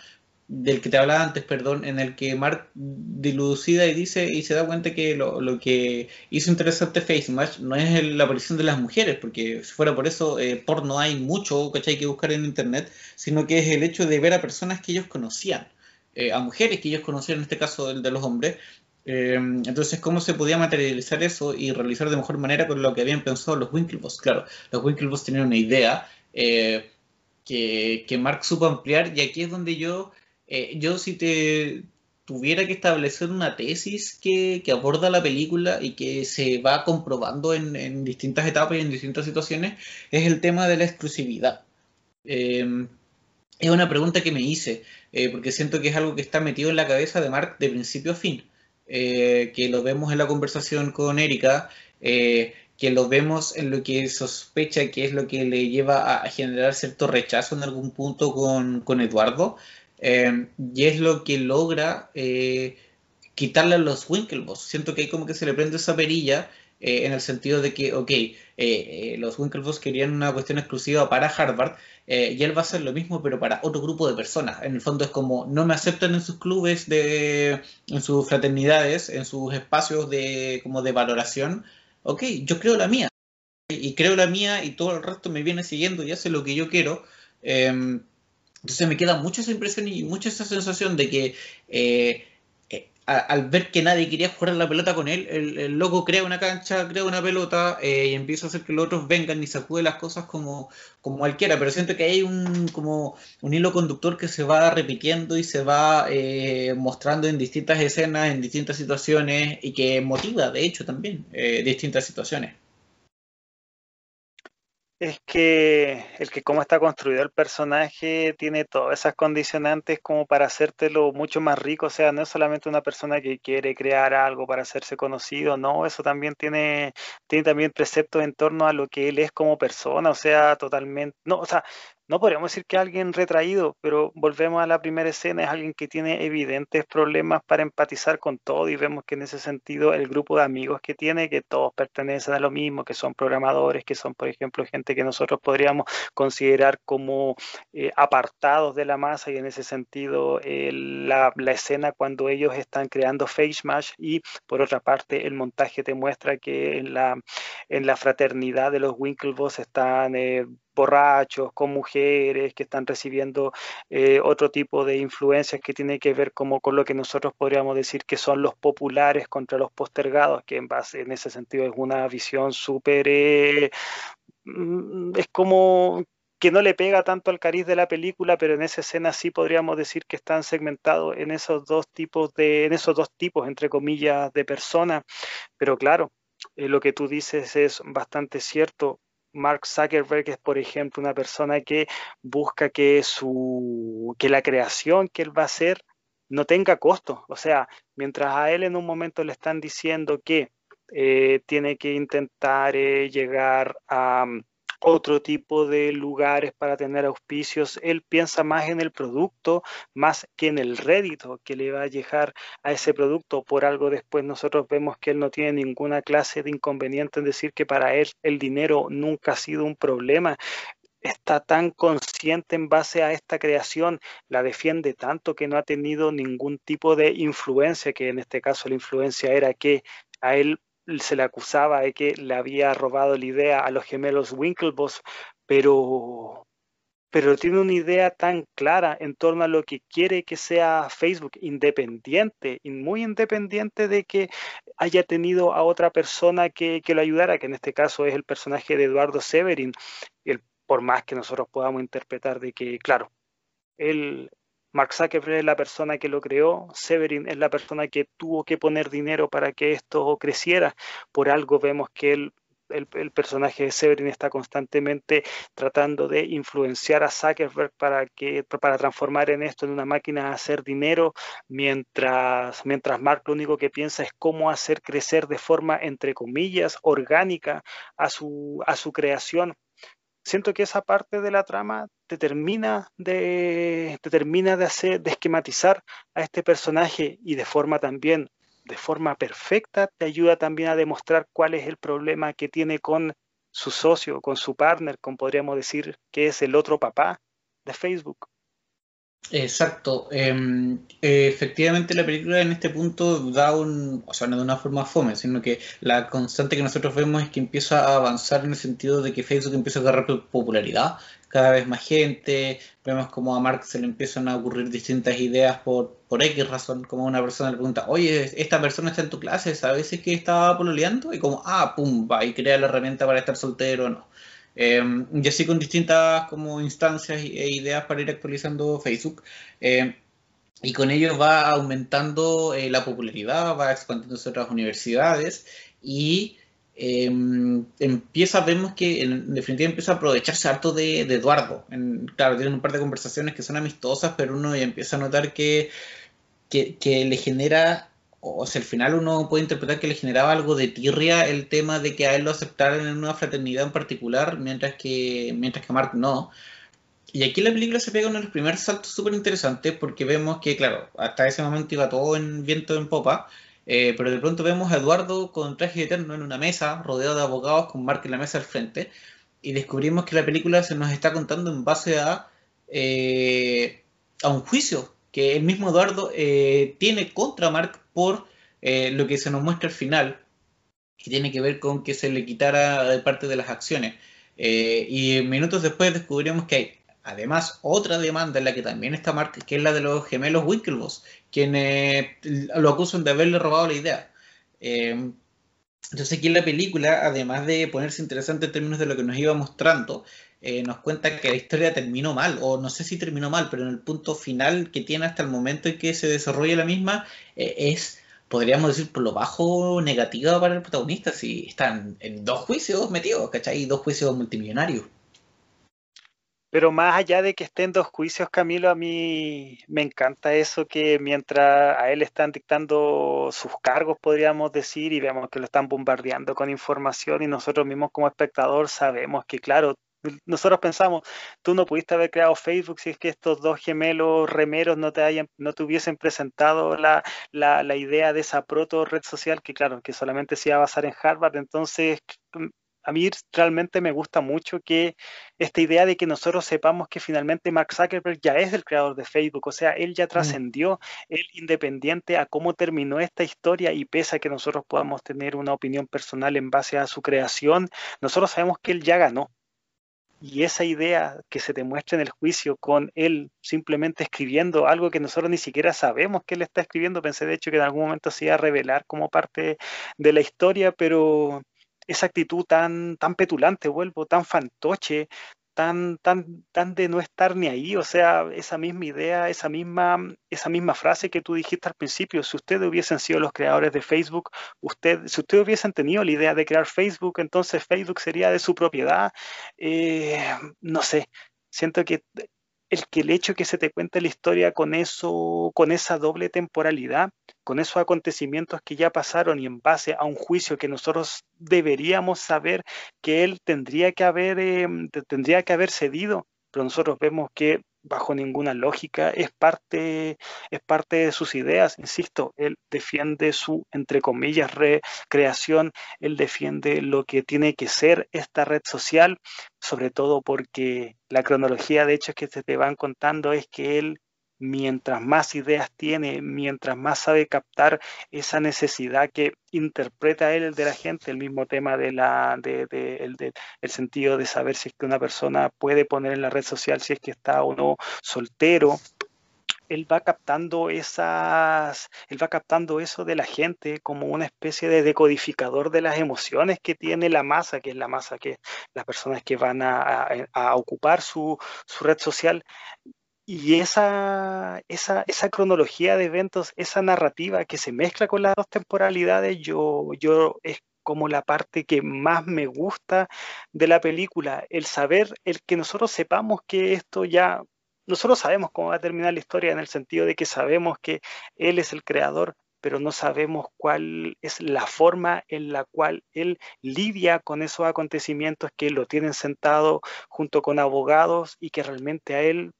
del que te hablaba antes, perdón, en el que Mark dilucida y dice y se da cuenta que lo, que hizo interesante Face Match no es la aparición de las mujeres, porque si fuera por eso, eh, porno hay mucho, hay que buscar en internet, sino que es el hecho de ver a personas que ellos conocían, eh, a mujeres que ellos conocían, en este caso el de los hombres. Eh, entonces, ¿cómo se podía materializar eso y realizar de mejor manera con lo que habían pensado los Winklevoss? Claro, los Winklevoss tenían una idea que, que Mark supo ampliar y aquí es donde yo eh, yo si te tuviera que establecer una tesis que, aborda la película y que se va comprobando en, distintas etapas y en distintas situaciones, es el tema de la exclusividad. Em, es una pregunta que me hice, eh, porque siento que es algo que está metido en la cabeza de Mark de principio a fin, eh, que lo vemos en la conversación con Erika, que lo vemos en lo que sospecha que es lo que le lleva a generar cierto rechazo en algún punto con Eduardo, Em, y es lo que logra eh, quitarle a los Winklevoss. Siento que hay como que se le prende esa perilla eh, en el sentido de que, ok, eh, los Winklevoss querían una cuestión exclusiva para Harvard y él va a hacer lo mismo pero para otro grupo de personas. En el fondo es como no me aceptan en sus clubes, de, en sus fraternidades, en sus espacios de, como de valoración. Ok, yo creo la mía. Y creo la mía y todo el resto me viene siguiendo y hace lo que yo quiero. Entonces me queda mucha esa impresión y mucha esa sensación de que eh, eh, al ver que nadie quería jugar la pelota con él, el, loco crea una cancha, crea una pelota eh, y empieza a hacer que los otros vengan y sacuden las cosas como, como cualquiera. Pero siento que hay un, como un hilo conductor que se va repitiendo y se va mostrando en distintas escenas, en distintas situaciones y que motiva, de hecho, también distintas situaciones es que el que cómo está construido el personaje tiene todas esas condicionantes como para hacértelo mucho más rico, o sea, no es solamente una persona que quiere crear algo para hacerse conocido, no, eso también tiene, tiene también preceptos en torno a lo que él es como persona, o sea, totalmente, no, o sea, no podríamos decir que alguien retraído, pero volvemos a la primera escena, es alguien que tiene evidentes problemas para empatizar con todo y vemos que en ese sentido el grupo de amigos que tiene, que todos pertenecen a lo mismo, que son programadores, que son, por ejemplo, gente que nosotros podríamos considerar como eh, apartados de la masa y en ese sentido la, escena cuando ellos están creando Face Mash y por otra parte el montaje te muestra que en la, en la fraternidad de los Winklevoss están... Eh, borrachos, con mujeres que están recibiendo eh, otro tipo de influencias que tiene que ver como con lo que nosotros podríamos decir que son los populares contra los postergados, que en base en ese sentido es una visión súper eh, mm, es como que no le pega tanto al cariz de la película, pero en esa escena sí podríamos decir que están segmentados en esos dos tipos de, en esos dos tipos, entre comillas, de personas. Pero claro, eh, lo que tú dices es bastante cierto. Mark Zuckerberg es, por ejemplo, una persona que busca que, su, que la creación que él va a hacer no tenga costo. O sea, mientras a él en un momento le están diciendo que eh, tiene que intentar eh, llegar a otro tipo de lugares para tener auspicios. Él piensa más en el producto, más que en el rédito que le va a llegar a ese producto. Por algo después nosotros vemos que él no tiene ninguna clase de inconveniente en decir que para él el dinero nunca ha sido un problema está tan consciente en base a esta creación, la defiende tanto que no ha tenido ningún tipo de influencia, que en este caso la influencia era que a él se le acusaba de que le había robado la idea a los gemelos Winklevoss, pero, pero tiene una idea tan clara en torno a lo que quiere que sea Facebook, independiente, y muy independiente de que haya tenido a otra persona que, que lo ayudara, que en este caso es el personaje de Eduardo Severin, el, por más que nosotros podamos interpretar de que, claro, él Mark Zuckerberg es la persona que lo creó, Severin es la persona que tuvo que poner dinero para que esto creciera. Por algo vemos que el, personaje de Severin está constantemente tratando de influenciar a Zuckerberg para, que, para transformar en esto en una máquina de hacer dinero, mientras, mientras Mark lo único que piensa es cómo hacer crecer de forma, entre comillas, orgánica a su, a su creación siento que esa parte de la trama te termina de, termina de hacer, de esquematizar a este personaje y de forma también, de forma perfecta, te ayuda también a demostrar cuál es el problema que tiene con su socio, con su partner, con podríamos decir que es el otro papá de Facebook. Exacto. Em, efectivamente la película en este punto da un, o sea, no de una forma fome, sino que la constante que nosotros vemos es que empieza a avanzar en el sentido de que Facebook empieza a agarrar popularidad, cada vez más gente, vemos como a Mark se le empiezan a ocurrir distintas ideas por, por X razón, como una persona le pregunta, oye, esta persona está en tu clase, ¿sabes que estaba pololeando? Y como, ah, pum, va y crea la herramienta para estar soltero o no. Em, y así con distintas como instancias e ideas para ir actualizando Facebook. Em, y con ello va aumentando eh, la popularidad, va expandiéndose a otras universidades y em, empieza, vemos que en definitiva empieza a aprovecharse harto de, Eduardo. claro, tienen un par de conversaciones que son amistosas, pero uno ya empieza a notar que, que le genera o sea, al final uno puede interpretar que le generaba algo de tirria el tema de que a él lo aceptaran en una fraternidad en particular, mientras que, mientras que a Mark no. Y aquí la película se pega uno de los primeros saltos súper interesantes porque vemos que, claro, hasta ese momento iba todo en viento en popa, eh, pero de pronto vemos a Eduardo con traje eterno en una mesa, rodeado de abogados, con Mark en la mesa al frente, y descubrimos que la película se nos está contando en base a, eh, a un juicio que el mismo Eduardo eh, tiene contra Mark por eh, lo que se nos muestra al final, que tiene que ver con que se le quitara parte de las acciones. Eh, y minutos después descubrimos que hay además otra demanda en la que también está Mark, que es la de los gemelos Winklevoss, quienes lo acusan de haberle robado la idea. Eh, entonces aquí en la película, además de ponerse interesante en términos de lo que nos iba mostrando, eh, nos cuenta que la historia terminó mal, o no sé si terminó mal, pero en el punto final que tiene hasta el momento en que se desarrolla la misma, eh, es, podríamos decir, por lo bajo negativa para el protagonista, si están en dos juicios metidos, ¿cachai? Dos juicios multimillonarios. Pero más allá de que estén dos juicios, Camilo, a mí me encanta eso que mientras a él están dictando sus cargos, podríamos decir, y vemos que lo están bombardeando con información y nosotros mismos como espectador sabemos que, claro, nosotros pensamos, tú no pudiste haber creado Facebook si es que estos dos gemelos remeros no te hayan, no te hubiesen presentado la, la, idea de esa proto red social que claro, que solamente se iba a basar en Harvard. Entonces, a mí realmente me gusta mucho que esta idea de que nosotros sepamos que finalmente Mark Zuckerberg ya es el creador de Facebook, o sea, él ya mm. trascendió, él independiente a cómo terminó esta historia y pese a que nosotros podamos tener una opinión personal en base a su creación, nosotros sabemos que él ya ganó, y esa idea que se demuestra en el juicio con él simplemente escribiendo algo que nosotros ni siquiera sabemos que él está escribiendo, pensé de hecho que en algún momento se iba a revelar como parte de la historia, pero esa actitud tan, tan petulante, vuelvo, tan fantoche, tan, tan, tan de no estar ni ahí, o sea, esa misma idea, esa misma, esa misma frase que tú dijiste al principio, si ustedes hubiesen sido los creadores de Facebook, usted, si ustedes hubiesen tenido la idea de crear Facebook, entonces Facebook sería de su propiedad, eh, no sé, siento que el que el hecho que se te cuente la historia con eso, con esa doble temporalidad, con esos acontecimientos que ya pasaron y en base a un juicio que nosotros deberíamos saber que él tendría que haber, em, tendría que haber cedido, pero nosotros vemos que bajo ninguna lógica, es parte, es parte de sus ideas, insisto, él defiende su, entre comillas, recreación, él defiende lo que tiene que ser esta red social, sobre todo porque la cronología de hechos que se te van contando es que él mientras más ideas tiene, mientras más sabe captar esa necesidad que interpreta él de la gente, el mismo tema de la, de, el, sentido de saber si es que una persona puede poner en la red social si es que está o no soltero, él va captando esas, él va captando eso de la gente como una especie de decodificador de las emociones que tiene la masa, que es la masa que las personas que van a, ocupar su, su, red social y esa, esa, esa, cronología de eventos, esa narrativa que se mezcla con las dos temporalidades, yo, yo es como la parte que más me gusta de la película, el saber, el que nosotros sepamos que esto ya, nosotros sabemos cómo va a terminar la historia en el sentido de que sabemos que él es el creador, pero no sabemos cuál es la forma en la cual él lidia con esos acontecimientos que lo tienen sentado junto con abogados y que realmente a él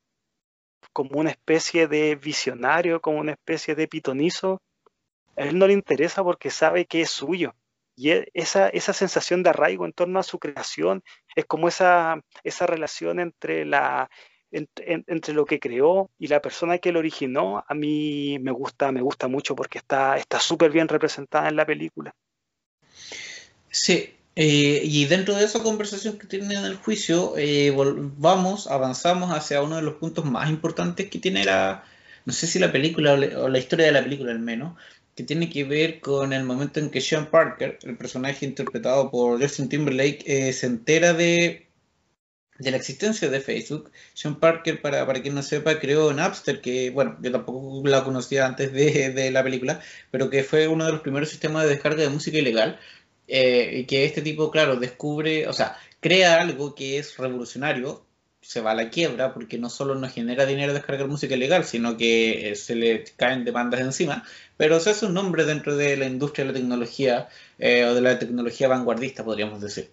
como una especie de visionario, como una especie de pitonizo, a él no le interesa porque sabe que es suyo. Y e, esa, esa sensación de arraigo en torno a su creación es como esa, esa relación entre la, lo que creó y la persona que lo originó, a mí me gusta, me gusta mucho porque está súper bien representada en la película. Sí, eh, y dentro de esa conversación que tienen en el juicio, eh, vamos, avanzamos hacia uno de los puntos más importantes que tiene la, no sé si la película o la historia de la película al menos, que tiene que ver con el momento en que Sean Parker, el personaje interpretado por Justin Timberlake, eh, se entera de, de la existencia de Facebook. Sean Parker, para, para quien no sepa, creó Napster, que bueno, yo tampoco la conocía antes de, de la película, pero que fue uno de los primeros sistemas de descarga de música ilegal. Eh, que este tipo, claro, descubre, o sea, crea algo que es revolucionario, se va a la quiebra porque no solo no genera dinero descargar música ilegal, sino que eh, se le caen demandas encima, pero se hace un nombre dentro de la industria de la tecnología eh, o de la tecnología vanguardista, podríamos decir.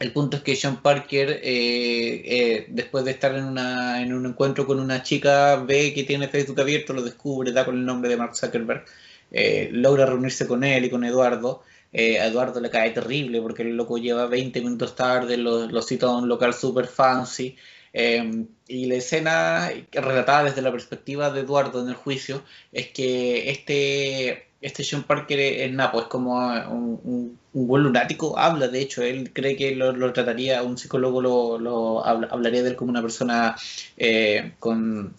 El punto es que Sean Parker, eh, después de estar en, una, en un encuentro con una chica, ve que tiene Facebook abierto, lo descubre, da con el nombre de Mark Zuckerberg, logra reunirse con él y con Eduardo, eh, a Eduardo le cae terrible porque el loco lleva 20 minutos tarde, lo, lo cita a un local super fancy. Em, y la escena relatada desde la perspectiva de Eduardo en el juicio es que este, este Sean Parker es Napo, es como un, buen lunático, habla de hecho, él cree que lo, trataría, un psicólogo lo, lo hablaría de él como una persona eh, con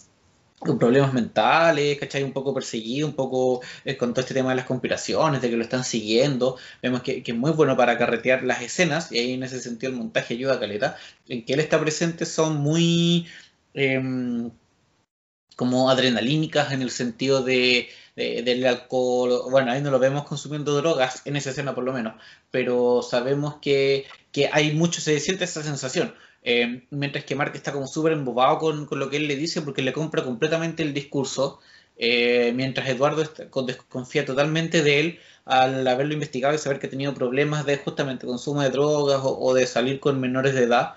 con problemas mentales, ¿cachai? Un poco perseguido, un poco eh, con todo este tema de las conspiraciones, de que lo están siguiendo. Vemos que, es muy bueno para carretear las escenas y ahí en ese sentido el montaje ayuda a Caleta. En que él está presente son muy em, como adrenalínicas en el sentido de, del alcohol. Bueno, ahí no lo vemos consumiendo drogas, en esa escena por lo menos, pero sabemos que, que hay mucho, se siente esa sensación eh, mientras que Mark está como súper embobado con, con, lo que él le dice porque le compra completamente el discurso, eh, mientras Eduardo desconfía totalmente de él al haberlo investigado y saber que ha tenido problemas de justamente consumo de drogas o, de salir con menores de edad,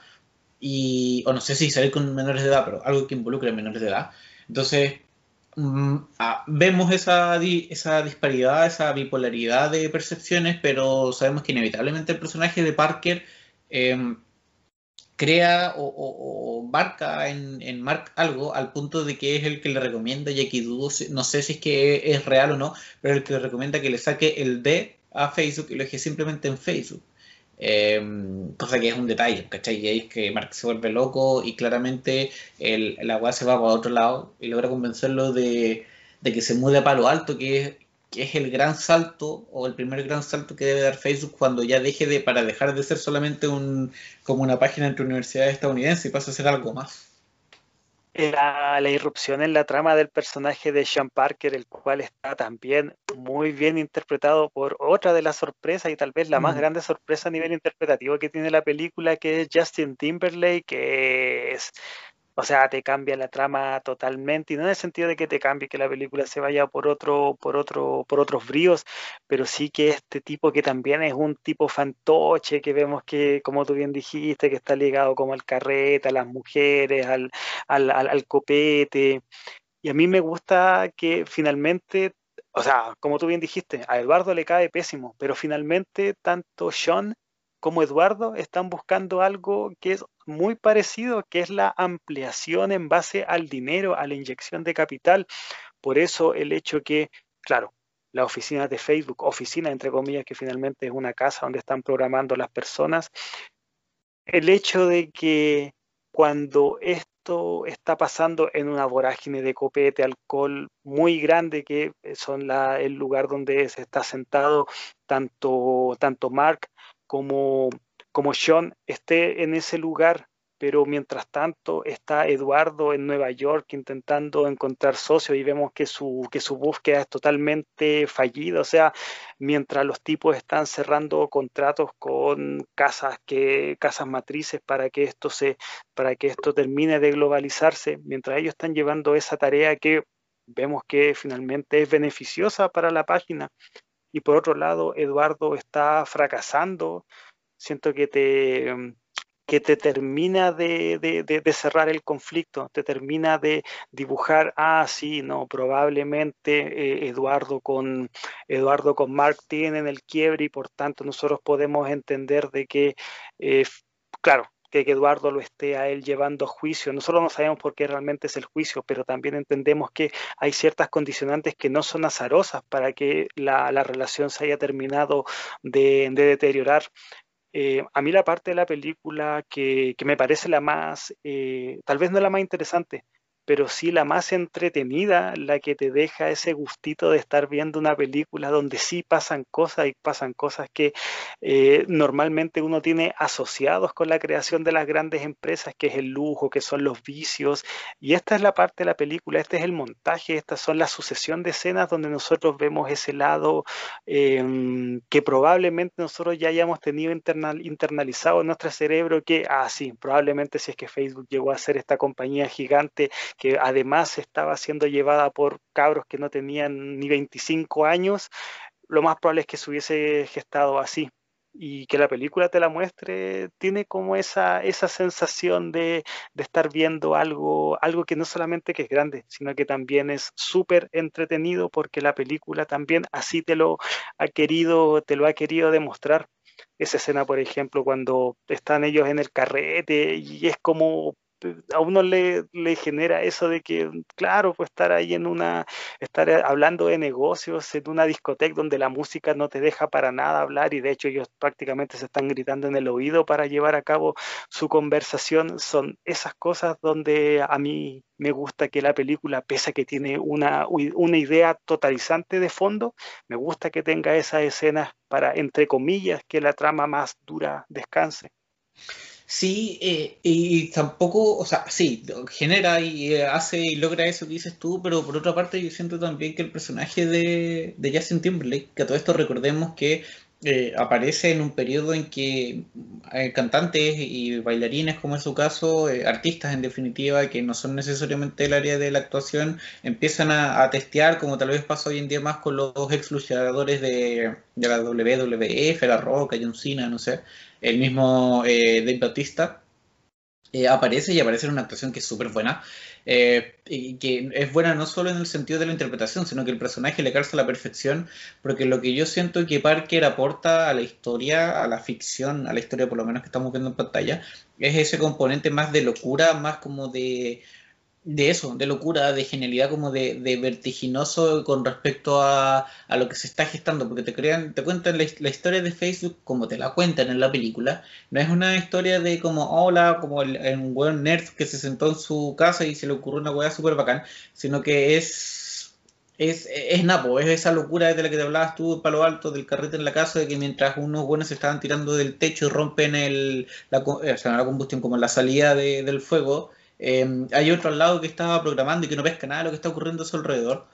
y, o no sé si salir con menores de edad, pero algo que involucre a menores de edad. Entonces, mm, ah, vemos esa, esa disparidad, esa bipolaridad de percepciones, pero sabemos que inevitablemente el personaje de Parker eh, crea o, marca en, Mark algo al punto de que es el que le recomienda, y aquí dudo, no sé si es que es real o no, pero el que le recomienda que le saque el D a Facebook y lo deje simplemente en Facebook. Em, cosa que es un detalle, ¿cachai? Y ahí es que Mark se vuelve loco y claramente el, la se va para otro lado y logra convencerlo de, de que se mude a Palo Alto, que es que es el gran salto o el primer gran salto que debe dar Facebook cuando ya deje de, para dejar de ser solamente un, como una página entre universidades estadounidenses y pasa a ser algo más. La, la, irrupción en la trama del personaje de Sean Parker, el cual está también muy bien interpretado por otra de las sorpresas y tal vez la más mm. grande sorpresa a nivel interpretativo que tiene la película, que es Justin Timberlake, que es o sea, te cambia la trama totalmente, y no en el sentido de que te cambie, que la película se vaya por otro, por otro, por otros bríos, pero sí que este tipo que también es un tipo fantoche, que vemos que, como tú bien dijiste, que está ligado como al carrete, a las mujeres, al, al, al copete. Y a mí me gusta que finalmente o sea, como tú bien dijiste, a Eduardo le cae pésimo, pero finalmente tanto Sean como Eduardo están buscando algo que es muy parecido, que es la ampliación en base al dinero, a la inyección de capital. Por eso el hecho que, claro, la oficina de Facebook, oficina entre comillas, que finalmente es una casa donde están programando las personas, el hecho de que cuando esto está pasando en una vorágine de copete, alcohol muy grande, que son la, el lugar donde se está sentado tanto, tanto Mark como, como Sean esté en ese lugar, pero mientras tanto está Eduardo en Nueva York intentando encontrar socios y vemos que su, que su búsqueda es totalmente fallida. O sea, mientras los tipos están cerrando contratos con casas que, casas matrices para que esto se, para que esto termine de globalizarse, mientras ellos están llevando esa tarea que vemos que finalmente es beneficiosa para la página y por otro lado Eduardo está fracasando, siento que te, mm, que te termina de, de, cerrar el conflicto, te termina de dibujar, ah, sí, no, probablemente eh, Eduardo, con, Eduardo con Mark tienen el quiebre y por tanto nosotros podemos entender de que, eh, claro, que, Eduardo lo esté a él llevando a juicio. Nosotros no sabemos por qué realmente es el juicio, pero también entendemos que hay ciertas condicionantes que no son azarosas para que la, relación se haya terminado de, deteriorar. Eh, a mí la parte de la película que, me parece la más, eh, tal vez no la más interesante, pero sí la más entretenida, la que te deja ese gustito de estar viendo una película donde sí pasan cosas y pasan cosas que eh, normalmente uno tiene asociados con la creación de las grandes empresas, que es el lujo, que son los vicios. Y esta es la parte de la película, este es el montaje, estas son la sucesión de escenas donde nosotros vemos ese lado em, que probablemente nosotros ya hayamos tenido internalizado en nuestro cerebro, que, ah, sí, probablemente si es que Facebook llegó a ser esta compañía gigante que además estaba siendo llevada por cabros que no tenían ni 25 años, lo más probable es que se hubiese gestado así. Y que la película te la muestre, tiene como esa, esa sensación de, de estar viendo algo, algo que no solamente que es grande, sino que también es súper entretenido porque la película también así te lo ha querido, te lo ha querido demostrar esa escena, por ejemplo, cuando están ellos en el carrete y es como a uno le, genera eso de que, claro, pues estar ahí en una, estar hablando de negocios en una discoteca donde la música no te deja para nada hablar y de hecho ellos prácticamente se están gritando en el oído para llevar a cabo su conversación, son esas cosas donde a mí me gusta que la película, pese a que tiene una, una idea totalizante de fondo, me gusta que tenga esas escenas para, entre comillas, que la trama más dura descanse. Sí, eh, y tampoco, o sea, sí, genera y hace y logra eso que dices tú, pero por otra parte yo siento también que el personaje de, de Justin Timberlake, que a todo esto recordemos que eh, aparece en un periodo en que hay cantantes y bailarines, como en su caso, artistas en definitiva, que no son necesariamente el área de la actuación, empiezan a, testear, como tal vez pasa hoy en día más con los ex luchadores de, la WWF, La Roca, John Cena, no sé el mismo eh, Dave Bautista, eh, aparece y aparece en una actuación que es súper buena. Eh, y que es buena no solo en el sentido de la interpretación, sino que el personaje le calza a la perfección, porque lo que yo siento que Parker aporta a la historia, a la ficción, a la historia por lo menos que estamos viendo en pantalla, es ese componente más de locura, más como de de eso, de locura, de genialidad, como de, de vertiginoso con respecto a, a, lo que se está gestando, porque te crean, te cuentan la, historia de Facebook como te la cuentan en la película, no es una historia de como, hola, como el, un buen nerd que se sentó en su casa y se le ocurrió una weá súper bacán, sino que es, es, es Napo, es esa locura de la que te hablabas tú, Palo Alto, del carrete en la casa, de que mientras unos buenos se estaban tirando del techo y rompen el, la, o sea, la combustión, como la salida de, del fuego, Em, hay otro al lado que estaba programando y que no pesca nada de lo que está ocurriendo a su alrededor.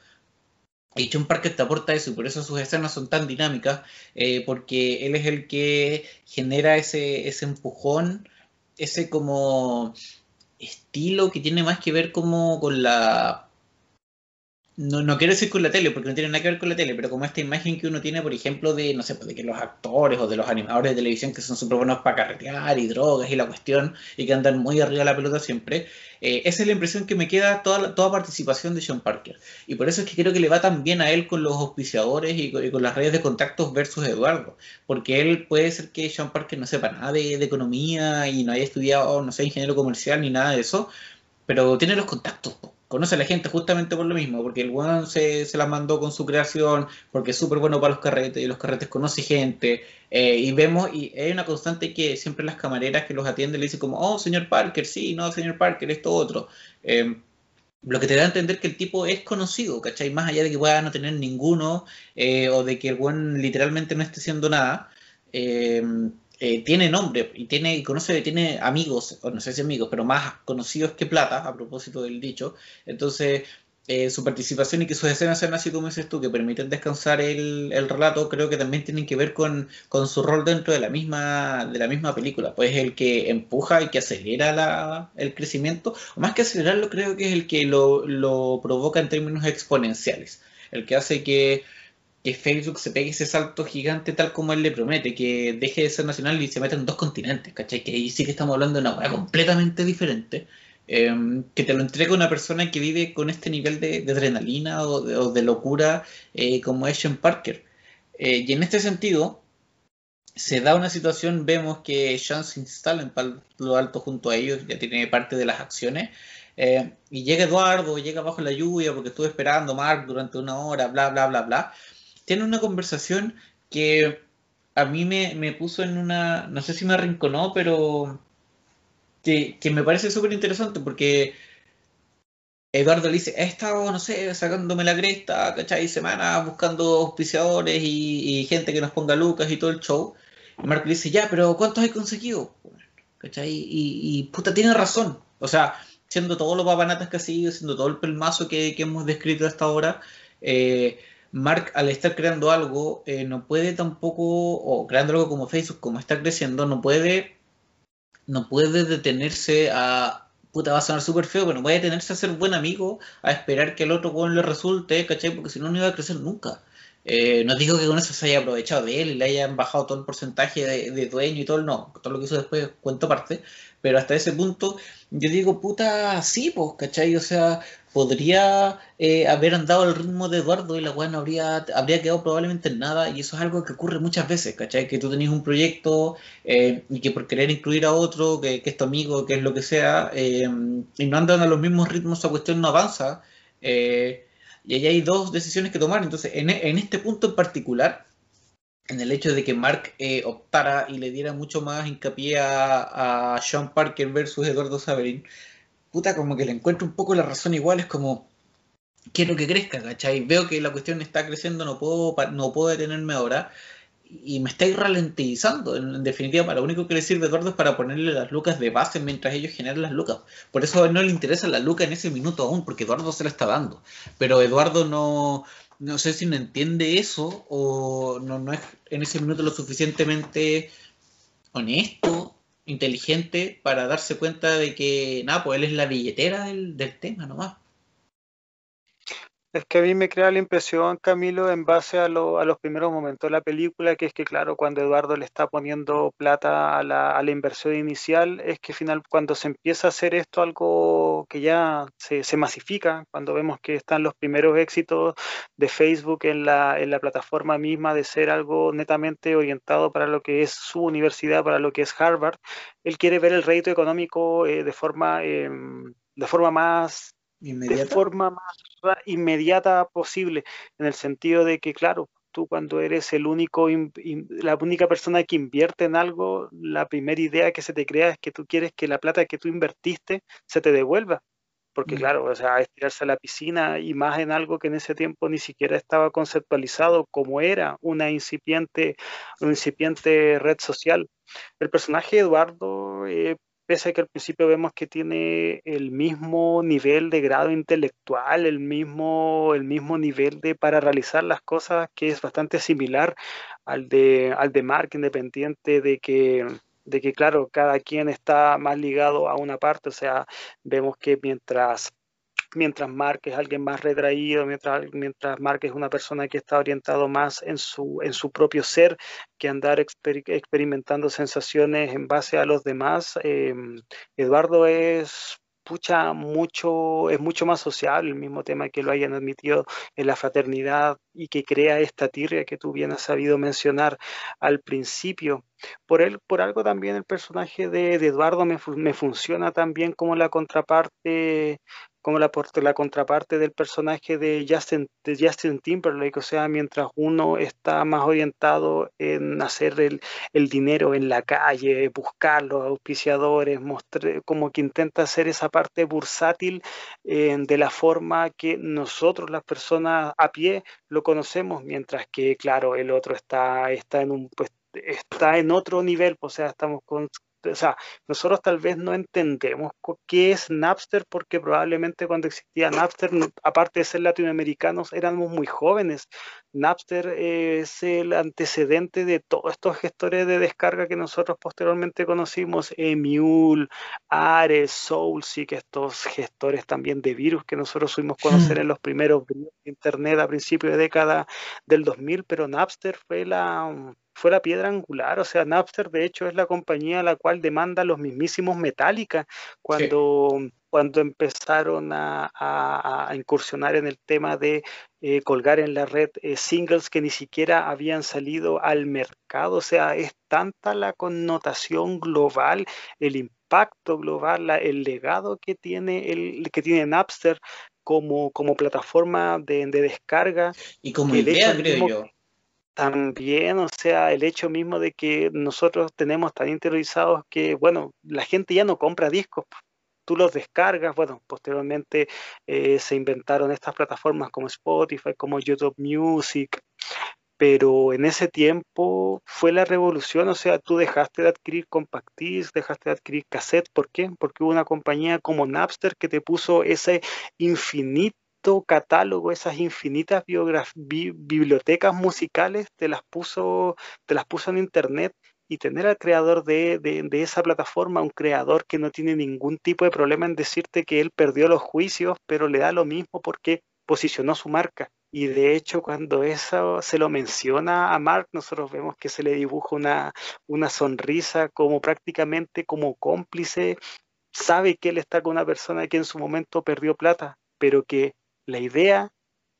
Y John Parker te aporta eso y por eso sus escenas son tan dinámicas, eh, porque él es el que genera ese, ese empujón, ese como estilo que tiene más que ver como con la no, no quiero decir con la tele, porque no tiene nada que ver con la tele, pero como esta imagen que uno tiene, por ejemplo, de, no sé, pues de que los actores o de los animadores de televisión que son súper buenos para carretear y drogas y la cuestión, y que andan muy arriba de la pelota siempre, eh, esa es la impresión que me queda toda, toda participación de Sean Parker. Y por eso es que creo que le va tan bien a él con los auspiciadores y con, las redes de contactos versus Eduardo, porque él puede ser que Sean Parker no sepa nada de, de economía y no haya estudiado, no sé, ingeniero comercial ni nada de eso, pero tiene los contactos conoce a la gente justamente por lo mismo, porque el weón se, se la mandó con su creación, porque es súper bueno para los carretes, y los carretes conoce gente, eh, y vemos, y hay una constante que siempre las camareras que los atienden le dicen como, oh, señor Parker, sí, no, señor Parker, esto otro. Eh, lo que te da a entender que el tipo es conocido, ¿cachai? Más allá de que pueda no tener ninguno, eh, o de que el weón literalmente no esté haciendo nada. Eh, tiene nombre y tiene conoce, tiene amigos, o no sé si amigos, pero más conocidos que plata, a propósito del dicho. Entonces, eh, su participación y que sus escenas sean así como dices tú, que permiten descansar el, relato, creo que también tienen que ver con, su rol dentro de la misma, de la misma película. Pues el que empuja y que acelera el crecimiento, o más que acelerarlo, creo que es el que lo, lo provoca en términos exponenciales. El que hace que que Facebook se pegue ese salto gigante tal como él le promete, que deje de ser nacional y se meta en dos continentes, ¿cachai? Que ahí sí que estamos hablando de una cosa completamente diferente, em, que te lo entrega una persona que vive con este nivel de, adrenalina o de, locura eh, como es Sean Parker. Eh, y en este sentido, se da una situación, vemos que Sean se instala en lo alto junto a ellos, ya tiene parte de las acciones, eh, y llega Eduardo, llega bajo la lluvia porque estuve esperando a Mark durante una hora, bla, bla, bla, bla. Tiene una conversación que a mí me, me puso en una, no sé si me arrinconó, pero que, que me parece súper interesante porque Eduardo le dice, he estado, no sé, sacándome la cresta, ¿cachai? Semanas buscando auspiciadores y, gente que nos ponga lucas y todo el show. Y Mark le dice, ya, pero ¿cuántos hay conseguido? ¿Cachai? Y, y puta, tiene razón. O sea, siendo todos los papanatas que ha sido, siendo todo el pelmazo que, hemos descrito hasta ahora, eh, Mark al estar creando algo, eh, no puede tampoco, o creando algo como Facebook, como está creciendo, no puede, no puede detenerse a, puta, va a sonar súper feo, pero no puede detenerse a ser buen amigo, a esperar que el otro con le resulte, ¿cachai? Porque si no, no iba a crecer nunca. Eh, no digo que con eso se haya aprovechado de él y le hayan bajado todo el porcentaje de, de dueño y todo, no, todo lo que hizo después cuento aparte, pero hasta ese punto yo digo, puta, sí, pues, ¿cachai? O sea, podría eh, haber andado al ritmo de Eduardo y la weá no habría, habría quedado probablemente en nada y eso es algo que ocurre muchas veces, ¿cachai? Que tú tenés un proyecto eh, y que por querer incluir a otro, que, es tu amigo, que es lo que sea, eh, y no andan a los mismos ritmos, esa cuestión no avanza. y ahí hay dos decisiones que tomar. Entonces, en, en este punto en particular, en el hecho de que Mark optara y le diera mucho más hincapié a, Sean Parker versus Eduardo Saverin, puta, como que le encuentro un poco la razón igual, es como, quiero que crezca, ¿cachai? Veo que la cuestión está creciendo, no puedo, no puedo detenerme ahora, y me estáis ralentizando. En, definitiva, lo único que le sirve Eduardo es para ponerle las lucas de base mientras ellos generan las lucas. Por eso no le interesa la luca en ese minuto aún, porque Eduardo se la está dando. Pero Eduardo no, no sé si no entiende eso o no, no es en ese minuto lo suficientemente honesto, inteligente para darse cuenta de que, nada, pues él es la billetera del, del tema nomás. Es que a mí me crea la impresión, Camilo, en base a, los primeros momentos de la película, que es que, claro, cuando Eduardo le está poniendo plata a la, inversión inicial, es que final, cuando se empieza a hacer esto algo que ya se, masifica, cuando vemos que están los primeros éxitos de Facebook en la, en la plataforma misma de ser algo netamente orientado para lo que es su universidad, para lo que es Harvard, él quiere ver el rédito económico eh, de forma... Em, de forma más de forma más inmediata posible, en el sentido de que, claro, tú cuando eres el único, la única persona que invierte en algo, la primera idea que se te crea es que tú quieres que la plata que tú invertiste se te devuelva. Porque mm. claro, o sea, estirarse a la piscina y más en algo que en ese tiempo ni siquiera estaba conceptualizado como era una incipiente, una incipiente red social. El personaje Eduardo eh, pese a que al principio vemos que tiene el mismo nivel de grado intelectual, el mismo, el mismo nivel de para realizar las cosas que es bastante similar al de, al de Mark, independiente de que de que claro, cada quien está más ligado a una parte, o sea, vemos que mientras mientras Mark es alguien más retraído, mientras, mientras Mark es una persona que está orientado más en su, en su propio ser que andar experimentando sensaciones en base a los demás. Em, Eduardo es pucha, mucho, es mucho más social el mismo tema que lo hayan admitido en la fraternidad y que crea esta tirria que tú bien has sabido mencionar al principio. Por, él, por algo también el personaje de, Eduardo me, me, funciona también como la contraparte como la, la contraparte del personaje de Justin, de Justin Timberlake, o sea, mientras uno está más orientado en hacer el, dinero en la calle, buscar los auspiciadores, como que intenta hacer esa parte bursátil eh, de la forma que nosotros las personas a pie lo conocemos, mientras que, claro, el otro está, está en un pues, está en otro nivel, o sea, estamos con, o sea, nosotros tal vez no entendemos qué es Napster porque probablemente cuando existía Napster, aparte de ser latinoamericanos, éramos muy jóvenes. Napster es el antecedente de todos estos gestores de descarga que nosotros posteriormente conocimos, Emule, Ares, Soulseek, estos gestores también de virus que nosotros fuimos conocer hmm. en los primeros de Internet a principios de década del 2000, pero Napster fue la fue la piedra angular, o sea, Napster de hecho es la compañía a la cual demanda los mismísimos Metallica cuando, cuando empezaron a, incursionar en el tema de eh, colgar en la red eh, singles que ni siquiera habían salido al mercado, o sea, es tanta la connotación global, el impacto global, el legado que tiene, el, que tiene Napster como, como plataforma de, descarga. Y como idea, creo yo. También, o sea, el hecho mismo de que nosotros tenemos tan interiorizados que, bueno, la gente ya no compra discos, tú los descargas, bueno, posteriormente eh, se inventaron estas plataformas como Spotify, como YouTube Music, pero en ese tiempo fue la revolución, o sea, tú dejaste de adquirir compact disc, dejaste de adquirir cassette, ¿por qué? Porque hubo una compañía como Napster que te puso ese infinito catálogo, esas infinitas bibliotecas musicales, te las puso, te las puso en internet y tener al creador de, de, esa plataforma, un creador que no tiene ningún tipo de problema en decirte que él perdió los juicios, pero le da lo mismo porque posicionó su marca. Y de hecho, cuando eso se lo menciona a Mark, nosotros vemos que se le dibuja una, una sonrisa como prácticamente como cómplice. Sabe que él está con una persona que en su momento perdió plata, pero que la idea,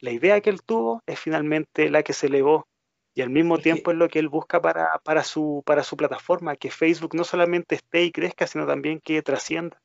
la idea que él tuvo es finalmente la que se elevó y al mismo tiempo es lo que él busca para, para, su, para su plataforma, que Facebook no solamente esté y crezca, sino también que trascienda.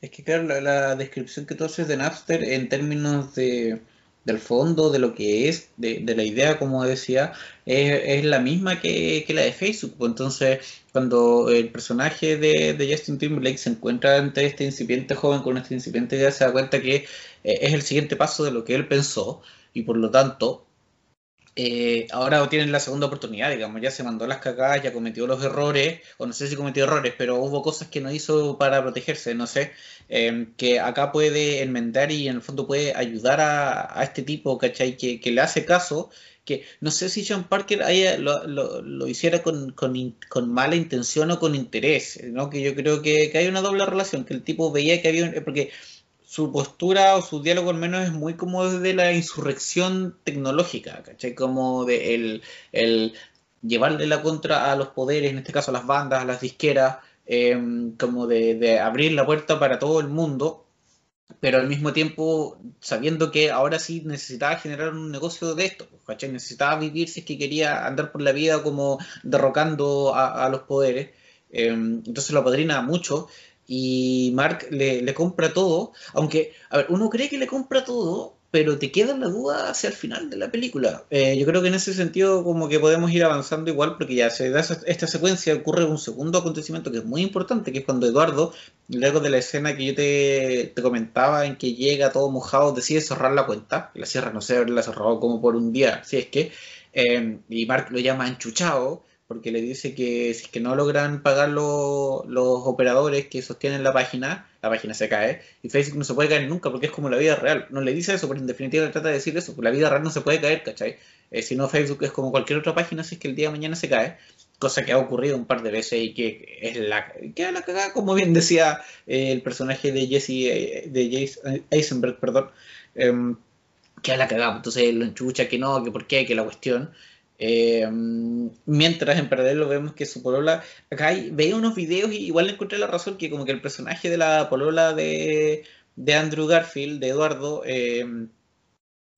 Es que claro, la, descripción que tú haces de Napster en términos de, del fondo, de lo que es, de, la idea, como decía, es, la misma que, la de Facebook. Pues entonces, cuando el personaje de, de, Justin Timberlake se encuentra ante este incipiente joven con este incipiente idea, se da cuenta que eh, es el siguiente paso de lo que él pensó y por lo tanto eh, ahora tienen la segunda oportunidad, digamos, ya se mandó las cagadas, ya cometió los errores, o no sé si cometió errores, pero hubo cosas que no hizo para protegerse, no sé, em, que acá puede enmendar y en el fondo puede ayudar a, este tipo, ¿cachai? Que, le hace caso, que no sé si Sean Parker lo, hiciera con, mala intención o con interés, ¿no? Que yo creo que, que hay una doble relación, que el tipo veía que había, porque su postura o su diálogo al menos es muy como de la insurrección tecnológica, ¿cachai? Como de el, el llevarle la contra a los poderes, en este caso a las bandas, a las disqueras, em, como de, abrir la puerta para todo el mundo, pero al mismo tiempo sabiendo que ahora sí necesitaba generar un negocio de esto, ¿cachai? Necesitaba vivir si es que quería andar por la vida como derrocando a, los poderes. Em, entonces lo apadrina mucho y Mark le, compra todo, aunque, a ver, uno cree que le compra todo, pero te queda la duda hacia el final de la película. Eh, yo creo que en ese sentido como que podemos ir avanzando igual porque ya se da esta secuencia, ocurre un segundo acontecimiento que es muy importante, que es cuando Eduardo, luego de la escena que yo te, comentaba en que llega todo mojado, decide cerrar la cuenta, la cierra, no sé, la cerrado como por un día, si es que, eh, y Mark lo llama enchuchado, porque le dice que si es que no logran pagar los operadores que sostienen la página, la página se cae y Facebook no se puede caer nunca porque es como la vida real. No le dice eso, pero en definitiva trata de decir eso, la vida real no se puede caer, ¿cachai? Eh, si no, Facebook es como cualquier otra página, si es que el día de mañana se cae, cosa que ha ocurrido un par de veces y que es la, que la cagada, como bien decía eh, el personaje de Jesse, eh, de Jason Eisenberg, perdón, em, que a la cagada, entonces lo enchucha que no, que por qué, que la cuestión. Eh, mientras en paralelo vemos que su polola, acá hay, veía unos videos y igual le encontré la razón que como que el personaje de la polola de, de Andrew Garfield, de Eduardo, eh,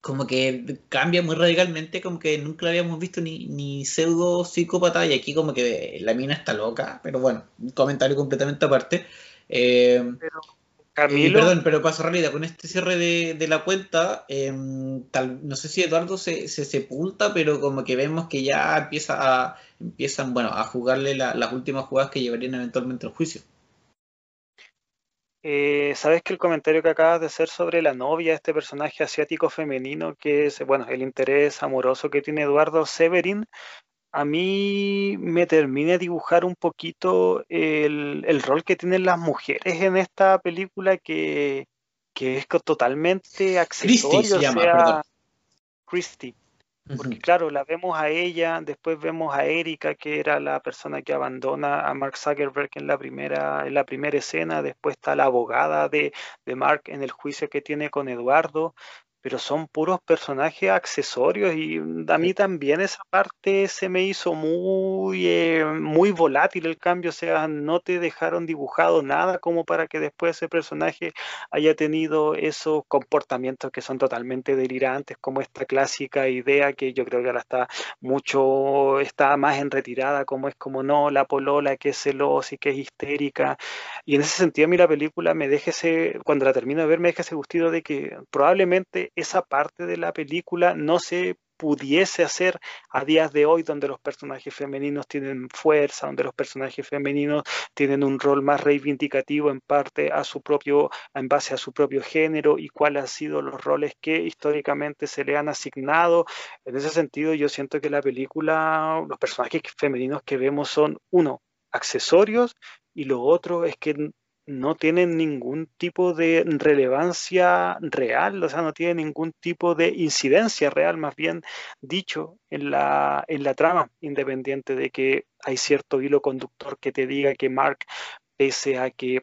como que cambia muy radicalmente, como que nunca lo habíamos visto ni, ni pseudo psicópata y aquí como que la mina está loca, pero bueno, un comentario completamente aparte. Eh, perdón, pero para cerrar con este cierre de, la cuenta, em, tal, no sé si Eduardo se, sepulta, pero como que vemos que ya empieza a, empiezan bueno, a jugarle las últimas jugadas que llevarían eventualmente al juicio. Eh, Sabes que el comentario que acabas de hacer sobre la novia, este personaje asiático femenino, que es bueno, el interés amoroso que tiene Eduardo Severin, a mí me termina de dibujar un poquito el, rol que tienen las mujeres en esta película que, es totalmente accesorio. Christy se llama, perdón. Christy. Porque claro, la vemos a ella, después vemos a Erika, que era la persona que abandona a Mark Zuckerberg en la primera, en la primera escena, después está la abogada de, de Mark en el juicio que tiene con Eduardo, pero son puros personajes accesorios y a mí también esa parte se me hizo muy, eh, muy volátil el cambio, o sea, no te dejaron dibujado nada como para que después ese personaje haya tenido esos comportamientos que son totalmente delirantes, como esta clásica idea que yo creo que ahora está mucho, está más en retirada, como es como no, la polola que es celosa y que es histérica, y en ese sentido a mí la película me deja ese, cuando la termino de ver me deja ese gustido de que probablemente esa parte de la película no se pudiese hacer a días de hoy donde los personajes femeninos tienen fuerza, donde los personajes femeninos tienen un rol más reivindicativo en parte a su propio, en base a su propio género y cuáles han sido los roles que históricamente se le han asignado. En ese sentido, yo siento que la película, los personajes femeninos que vemos son, uno, accesorios y lo otro es que no tienen ningún tipo de relevancia real, o sea, no tienen ningún tipo de incidencia real, más bien dicho, en la, en la trama, independiente de que hay cierto hilo conductor que te diga que Mark, pese a que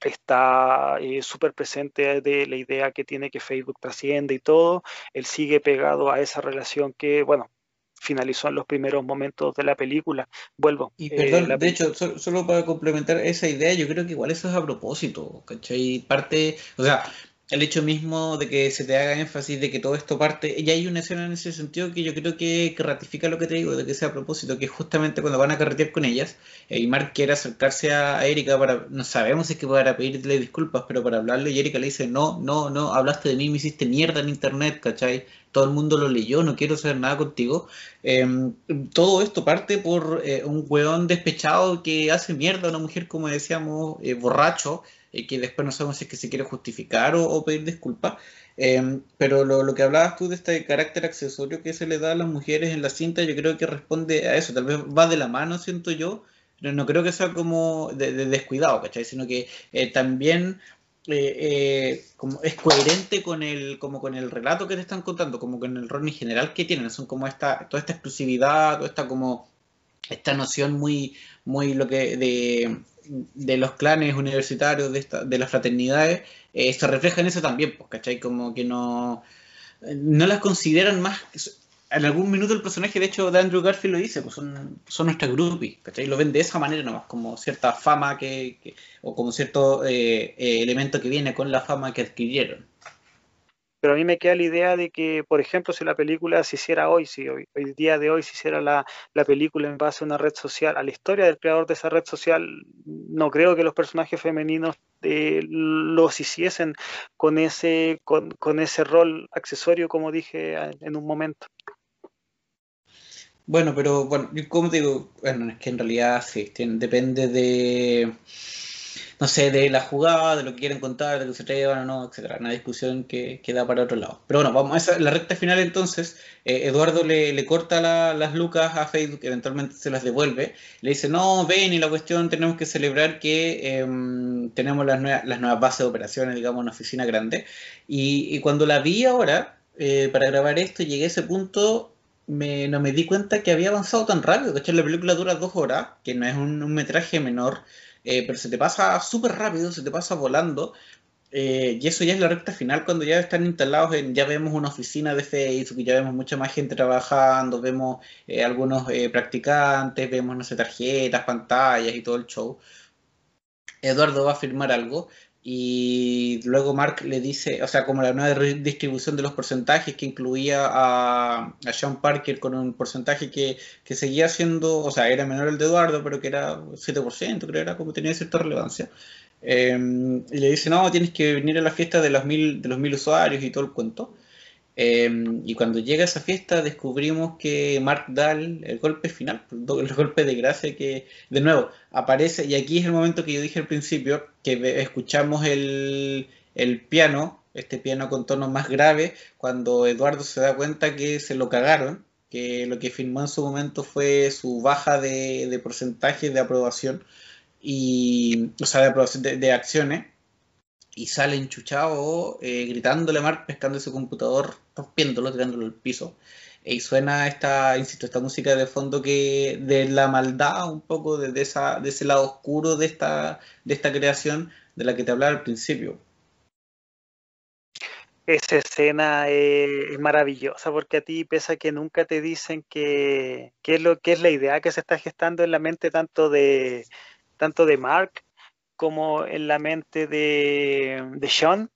está eh, súper presente de la idea que tiene que Facebook trasciende y todo, él sigue pegado a esa relación que, bueno, finalizó en los primeros momentos de la película. Vuelvo. Y eh, perdón, de hecho, solo, para complementar esa idea, yo creo que igual eso es a propósito, ¿cachai? Parte, o sea, el hecho mismo de que se te haga énfasis de que todo esto parte, ya hay una escena en ese sentido que yo creo que, ratifica lo que te digo, de que sea a propósito, que justamente cuando van a carretear con ellas, y Mark quiere acercarse a Erika para, no sabemos si es que para pedirle disculpas, pero para hablarle, y Erika le dice, no, no, no, hablaste de mí, me hiciste mierda en internet, ¿cachai? Todo el mundo lo leyó, no quiero saber nada contigo. Em, todo esto parte por eh, un weón despechado que hace mierda a una mujer, como decíamos, eh, borracho, y que después no sabemos si es que se quiere justificar o, pedir disculpas. Em, pero lo, que hablabas tú de este carácter accesorio que se le da a las mujeres en la cinta, yo creo que responde a eso, tal vez va de la mano, siento yo, pero no creo que sea como de, descuidado, ¿cachai? Sino que eh, también eh, eh, como es coherente con el, como con el relato que te están contando, como con el rol en general que tienen, son como esta, toda esta exclusividad, toda esta como esta noción muy, muy lo que de de los clanes universitarios, de, esta, de las fraternidades, eh, se refleja en eso también, pues, ¿cachai? Como que no, no las consideran más... En algún minuto el personaje, de hecho, de Andrew Garfield lo dice, pues son, son nuestras groupies, ¿cachai? Lo ven de esa manera nomás, como cierta fama que, o como cierto eh, eh, elemento que viene con la fama que adquirieron. Pero a mí me queda la idea de que, por ejemplo, si la película se hiciera hoy, si hoy, el día de hoy se hiciera la, película en base a una red social, a la historia del creador de esa red social, no creo que los personajes femeninos eh, los hiciesen con ese, con, con ese rol accesorio, como dije en un momento. Bueno, pero bueno, como digo, bueno, es que en realidad sí, depende de no sé, de la jugada, de lo que quieren contar, de que se atrevan o no, etcétera. Una discusión que, queda para otro lado. Pero bueno, vamos a esa, la recta final entonces. Eh, Eduardo le, le corta las lucas a Facebook, eventualmente se las devuelve. Le dice, no, ven, y la cuestión tenemos que celebrar que em, tenemos las, nuevas, las nuevas bases de operaciones, digamos, una oficina grande. Y, cuando la vi ahora, eh, para grabar esto, llegué a ese punto me, no me di cuenta que había avanzado tan rápido. De hecho, la película dura dos horas, que no es un metraje menor. Eh, pero se te pasa súper rápido, se te pasa volando. Eh, y eso ya es la recta final cuando ya están instalados en, ya vemos una oficina de Facebook, ya vemos mucha más gente trabajando, vemos eh, algunos practicantes, vemos, no sé, tarjetas, pantallas y todo el show. Eduardo va a firmar algo y luego Mark le dice, o sea, como la nueva distribución de los porcentajes que incluía a, a Sean Parker con un porcentaje que, seguía siendo, o sea, era menor el de Eduardo, pero que era 7%, creo que era como tenía cierta relevancia. Em, y le dice, no, tienes que venir a la fiesta de los mil, de los mil usuarios y todo el cuento. Em, y cuando llega esa fiesta descubrimos que Mark da el, golpe final, el golpe de gracia que de nuevo aparece, y aquí es el momento que yo dije al principio, que escuchamos el, piano, este piano con tono más grave, cuando Eduardo se da cuenta que se lo cagaron, que lo que firmó en su momento fue su baja de, porcentaje de aprobación, y, o sea, de aprobación de acciones, y sale enchuchado eh, gritándole a Mark, pescando su computador, rompiéndolo, tirándolo al piso. Y suena esta, insisto, esta música de fondo que de la maldad, un poco de, esa, de ese lado oscuro de esta, de esta creación de la que te hablaba al principio. Esa escena es, maravillosa porque a ti, pese a que nunca te dicen que, es que es la idea que se está gestando en la mente tanto de tanto de Mark como en la mente de, de Sean,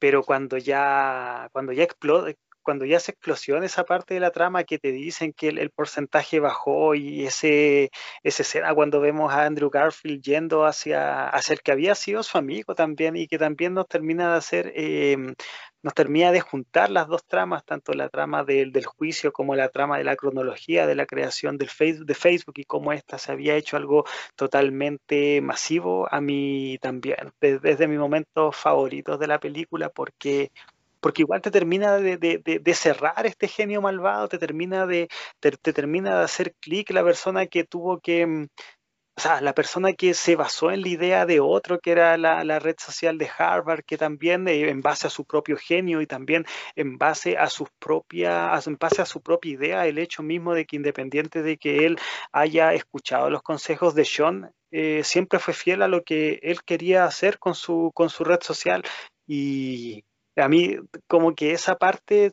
pero cuando ya cuando ya explota, cuando ya se explosiona esa parte de la trama que te dicen que el, porcentaje bajó y ese, esa escena cuando vemos a Andrew Garfield yendo hacia, hacia el que había sido su amigo también y que también nos termina de hacer, em, nos termina de juntar las dos tramas, tanto la trama del, del, juicio como la trama de la cronología de la creación del Facebook, de Facebook y cómo esta se había hecho algo totalmente masivo, a mí también, desde, desde mis momentos favoritos de la película, porque porque igual te termina de, cerrar este genio malvado, te termina de, te, termina de hacer clic la persona que tuvo que, mm, o sea, la persona que se basó en la idea de otro, que era la, red social de Harvard, que también eh, en base a su propio genio y también en base a sus propias, en base a su propia idea, el hecho mismo de que independiente de que él haya escuchado los consejos de Sean, eh, siempre fue fiel a lo que él quería hacer con su, con su red social. Y, a mí como que esa parte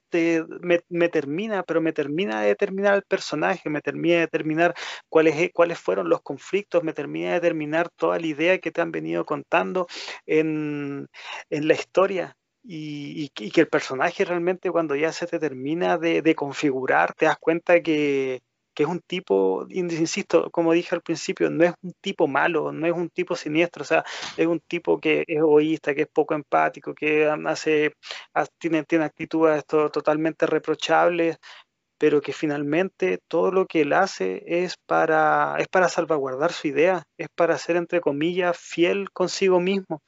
me, termina, pero me termina de determinar el personaje, me termina de determinar cuáles, cuáles fueron los conflictos, me termina de determinar toda la idea que te han venido contando en, la historia. Y, que el personaje realmente cuando ya se te termina de configurar, te das cuenta que, que es un tipo, insisto, como dije al principio, no es un tipo malo, no es un tipo siniestro, o sea, es un tipo que es egoísta, que es poco empático, que hace, tiene, tiene actitudes totalmente reprochables, pero que finalmente todo lo que él hace es para, es para salvaguardar su idea, es para ser, entre comillas, fiel consigo mismo.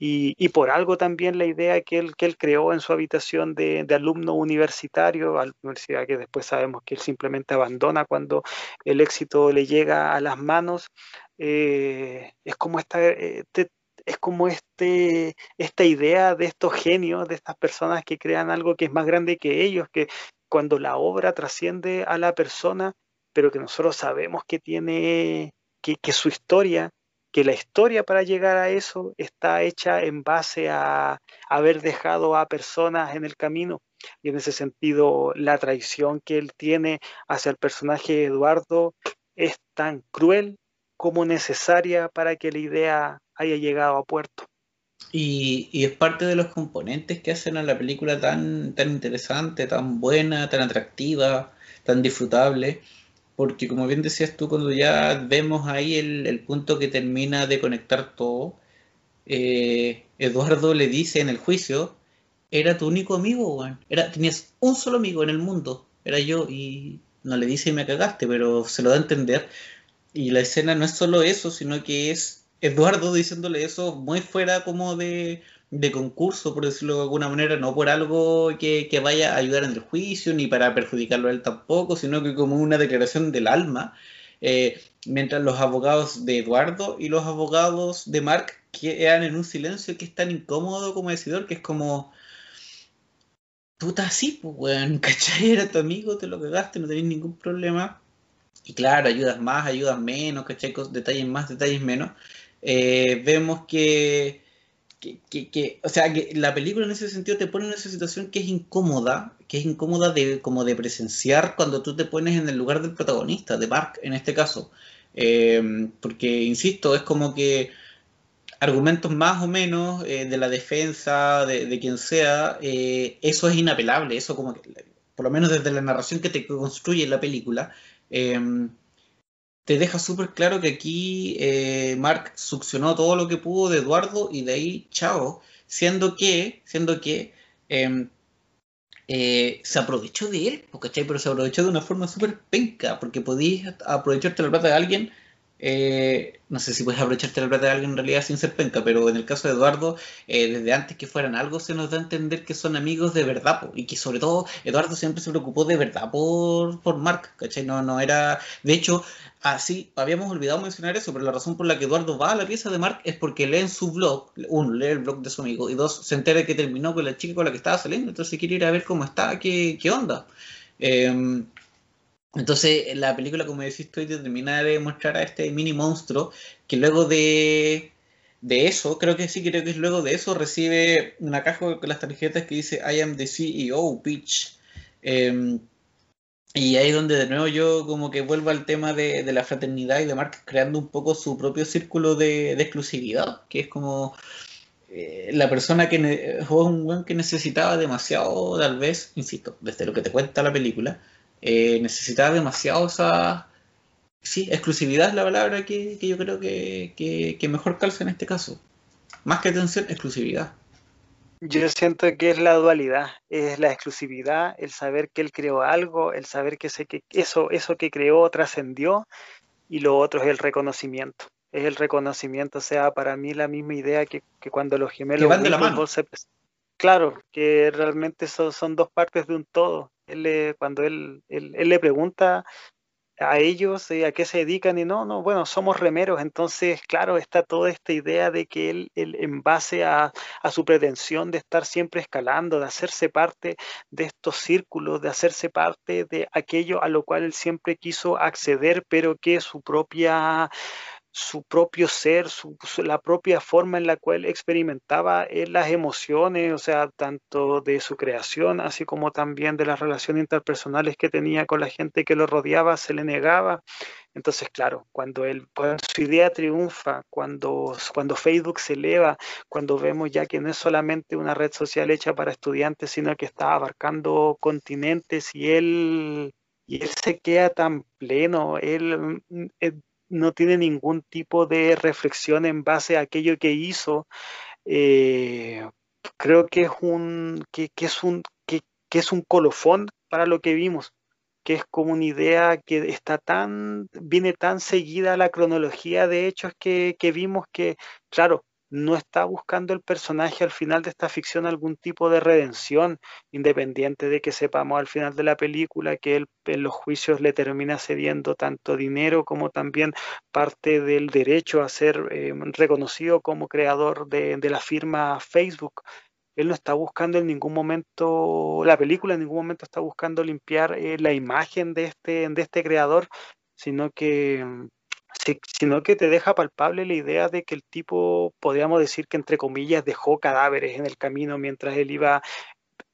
Y, por algo también la idea que él, que él creó en su habitación de, alumno universitario, universidad que después sabemos que él simplemente abandona cuando el éxito le llega a las manos, eh, es como esta, eh, es como este, esta idea de estos genios, de estas personas que crean algo que es más grande que ellos, que cuando la obra trasciende a la persona, pero que nosotros sabemos que tiene, que su historia que la historia para llegar a eso está hecha en base a haber dejado a personas en el camino. Y en ese sentido, la traición que él tiene hacia el personaje Eduardo es tan cruel como necesaria para que la idea haya llegado a puerto. Y, y, es parte de los componentes que hacen a la película tan, tan interesante, tan buena, tan atractiva, tan disfrutable porque como bien decías tú, cuando ya vemos ahí el, punto que termina de conectar todo, eh, Eduardo le dice en el juicio, era tu único amigo, Juan. Era, tenías un solo amigo en el mundo, era yo, y no le dice y me cagaste, pero se lo da a entender. Y la escena no es solo eso, sino que es Eduardo diciéndole eso muy fuera como de, de concurso, por decirlo de alguna manera, no por algo que, vaya a ayudar en el juicio, ni para perjudicarlo a él tampoco, sino que como una declaración del alma, eh, mientras los abogados de Eduardo y los abogados de Mark quedan en un silencio que es tan incómodo como decidor, que es como... Tú estás así, pues, weón, ¿cachai? Era tu amigo, te lo cagaste, no tenés ningún problema. Y claro, ayudas más, ayudas menos, ¿cachai? Detalles más, detalles menos. Eh, vemos que que, o sea, que la película en ese sentido te pone en esa situación que es incómoda, que es incómoda de, como de presenciar cuando tú te pones en el lugar del protagonista, de Mark en este caso. Eh, porque, insisto, es como que argumentos más o menos eh, de la defensa, de, quien sea, eh, eso es inapelable, eso como que, por lo menos desde la narración que te construye la película, te deja súper claro que aquí eh, Mark succionó todo lo que pudo de Eduardo y de ahí, chao, siendo que, siendo que em, eh, se aprovechó de él, pero se aprovechó de una forma súper penca, porque podías aprovecharte la plata de alguien eh, no sé si puedes aprovecharte la plata de alguien en realidad sin ser penca, pero en el caso de Eduardo, eh, desde antes que fueran algo, se nos da a entender que son amigos de verdad, y que sobre todo Eduardo siempre se preocupó de verdad por, por Mark, ¿cachai? No, no era. De hecho, así, habíamos olvidado mencionar eso, pero la razón por la que Eduardo va a la pieza de Mark es porque lee en su blog, uno, lee el blog de su amigo, y dos, se entera que terminó con la chica con la que estaba saliendo, entonces quiere ir a ver cómo está, qué, qué onda. Eh, entonces, la película, como decís tú, termina de mostrar a este mini monstruo que luego de, de eso, creo que sí, creo que es luego de eso, recibe una caja con las tarjetas que dice I am the CEO, bitch. Em, y ahí es donde de nuevo yo como que vuelvo al tema de, la fraternidad y de Mark creando un poco su propio círculo de, exclusividad, que es como eh, la persona que un buen que necesitaba demasiado, tal vez, insisto, desde lo que te cuenta la película, eh, necesitaba demasiado esa sí, exclusividad es la palabra que, yo creo que, mejor calza en este caso. Más que atención, exclusividad. Yo siento que es la dualidad, es la exclusividad, el saber que él creó algo, el saber que, sé que eso, eso que creó trascendió y lo otro es el reconocimiento. Es el reconocimiento, o sea, para mí la misma idea que, cuando los gemelos van de la mano. claro, que realmente son, son dos partes de un todo. Él, cuando él, él, él, le pregunta a ellos eh, a qué se dedican y no, no, bueno, somos remeros, entonces, claro, está toda esta idea de que él, en base a, su pretensión de estar siempre escalando, de hacerse parte de estos círculos, de hacerse parte de aquello a lo cual él siempre quiso acceder, pero que su propia su propio ser, su, la propia forma en la cual experimentaba las emociones, o sea, tanto de su creación, así como también de las relaciones interpersonales que tenía con la gente que lo rodeaba, se le negaba. Entonces, claro, cuando, él, cuando su idea triunfa, cuando, cuando Facebook se eleva, cuando vemos ya que no es solamente una red social hecha para estudiantes, sino que está abarcando continentes y él y él se queda tan pleno, él, mm, eh, no tiene ningún tipo de reflexión en base a aquello que hizo. Eh, creo que es un, que, es un, que, es un colofón para lo que vimos, que es como una idea que está tan, viene tan seguida a la cronología de hechos que, que vimos que, claro, no está buscando el personaje al final de esta ficción algún tipo de redención, independiente de que sepamos al final de la película que él en los juicios le termina cediendo tanto dinero como también parte del derecho a ser eh, reconocido como creador de, la firma Facebook. Él no está buscando en ningún momento, la película en ningún momento está buscando limpiar eh, la imagen de este, de este creador, sino que sino que te deja palpable la idea de que el tipo, podríamos decir que entre comillas, dejó cadáveres en el camino mientras él iba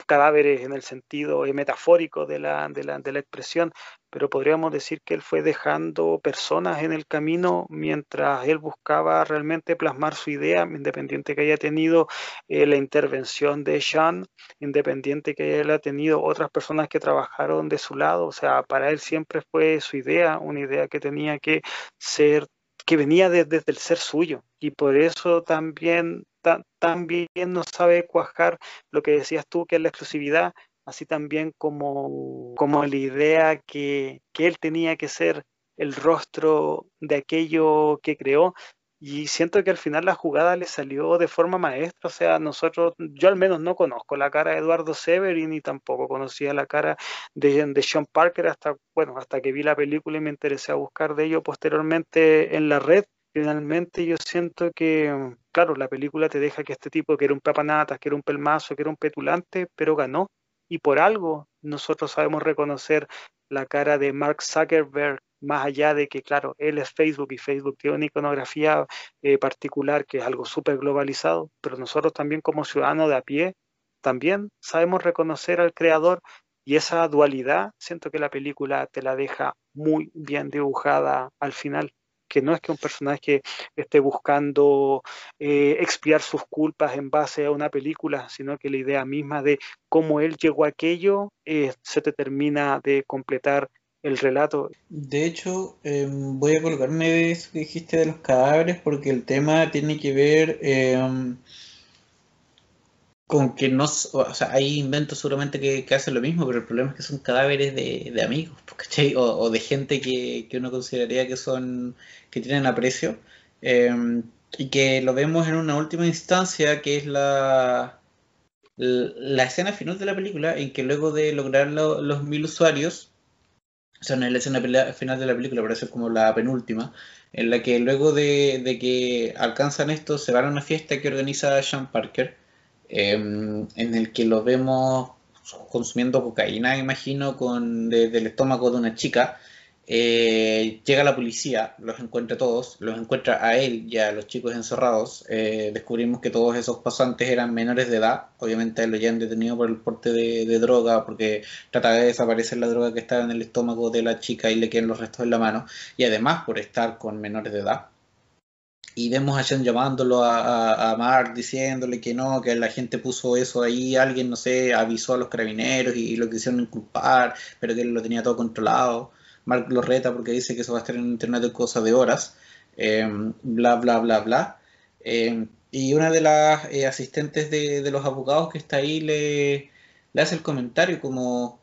cadáveres en el sentido metafórico de la, de la, de la expresión, pero podríamos decir que él fue dejando personas en el camino mientras él buscaba realmente plasmar su idea, independiente que haya tenido eh, la intervención de Sean, independiente que haya tenido otras personas que trabajaron de su lado, o sea, para él siempre fue su idea, una idea que tenía que ser que venía desde el ser suyo y por eso también también no sabe cuajar lo que decías tú, que es la exclusividad, así también como, como la idea que, que él tenía que ser el rostro de aquello que creó. Y siento que al final la jugada le salió de forma maestra. O sea, nosotros, yo al menos no conozco la cara de Eduardo Severin ni tampoco conocía la cara de, de Sean Parker hasta, bueno, hasta que vi la película y me interesé a buscar de ello posteriormente en la red. Finalmente yo siento que, claro, la película te deja que este tipo, que era un papanatas, que era un pelmazo, que era un petulante, pero ganó. Y por algo nosotros sabemos reconocer la cara de Mark Zuckerberg, más allá de que, claro, él es Facebook y Facebook tiene una iconografía eh, particular que es algo súper globalizado, pero nosotros también como ciudadanos de a pie, también sabemos reconocer al creador y esa dualidad, siento que la película te la deja muy bien dibujada al final que no es que un personaje esté buscando eh, expiar sus culpas en base a una película, sino que la idea misma de cómo él llegó a aquello eh, se te termina de completar el relato. De hecho, em, voy a colgarme de eso que dijiste de los cadáveres porque el tema tiene que ver em, con que no, o sea, hay inventos seguramente que, hacen lo mismo, pero el problema es que son cadáveres de, amigos, ¿cachai? O, de gente que, uno consideraría que son, que tienen aprecio, em, y que lo vemos en una última instancia, que es la, la, escena final de la película, en que luego de lograr los mil usuarios, o sea, la escena final de la película, pero es como la penúltima, en la que luego de, de que alcanzan esto, se van a una fiesta que organiza Sean Parker, Em, en el que lo vemos consumiendo cocaína, imagino, con del estómago de una chica. Eh, llega la policía, los encuentra todos, los encuentra a él y a los chicos encerrados. Eh, descubrimos que todos esos pasantes eran menores de edad. Obviamente lo llevan detenido por el porte de, droga porque trata de desaparecer la droga que estaba en el estómago de la chica y le quedan los restos en la mano. Y además por estar con menores de edad. Y vemos a Sean llamándolo a, a, diciéndole que no, que la gente puso eso ahí, alguien, no sé, avisó a los carabineros y, lo quisieron inculpar, pero que él lo tenía todo controlado. Mark lo reta porque dice que eso va a estar en internet de cosas de horas, em, bla, bla, bla, bla. Em, y una de las eh, asistentes de, los abogados que está ahí le, hace el comentario como,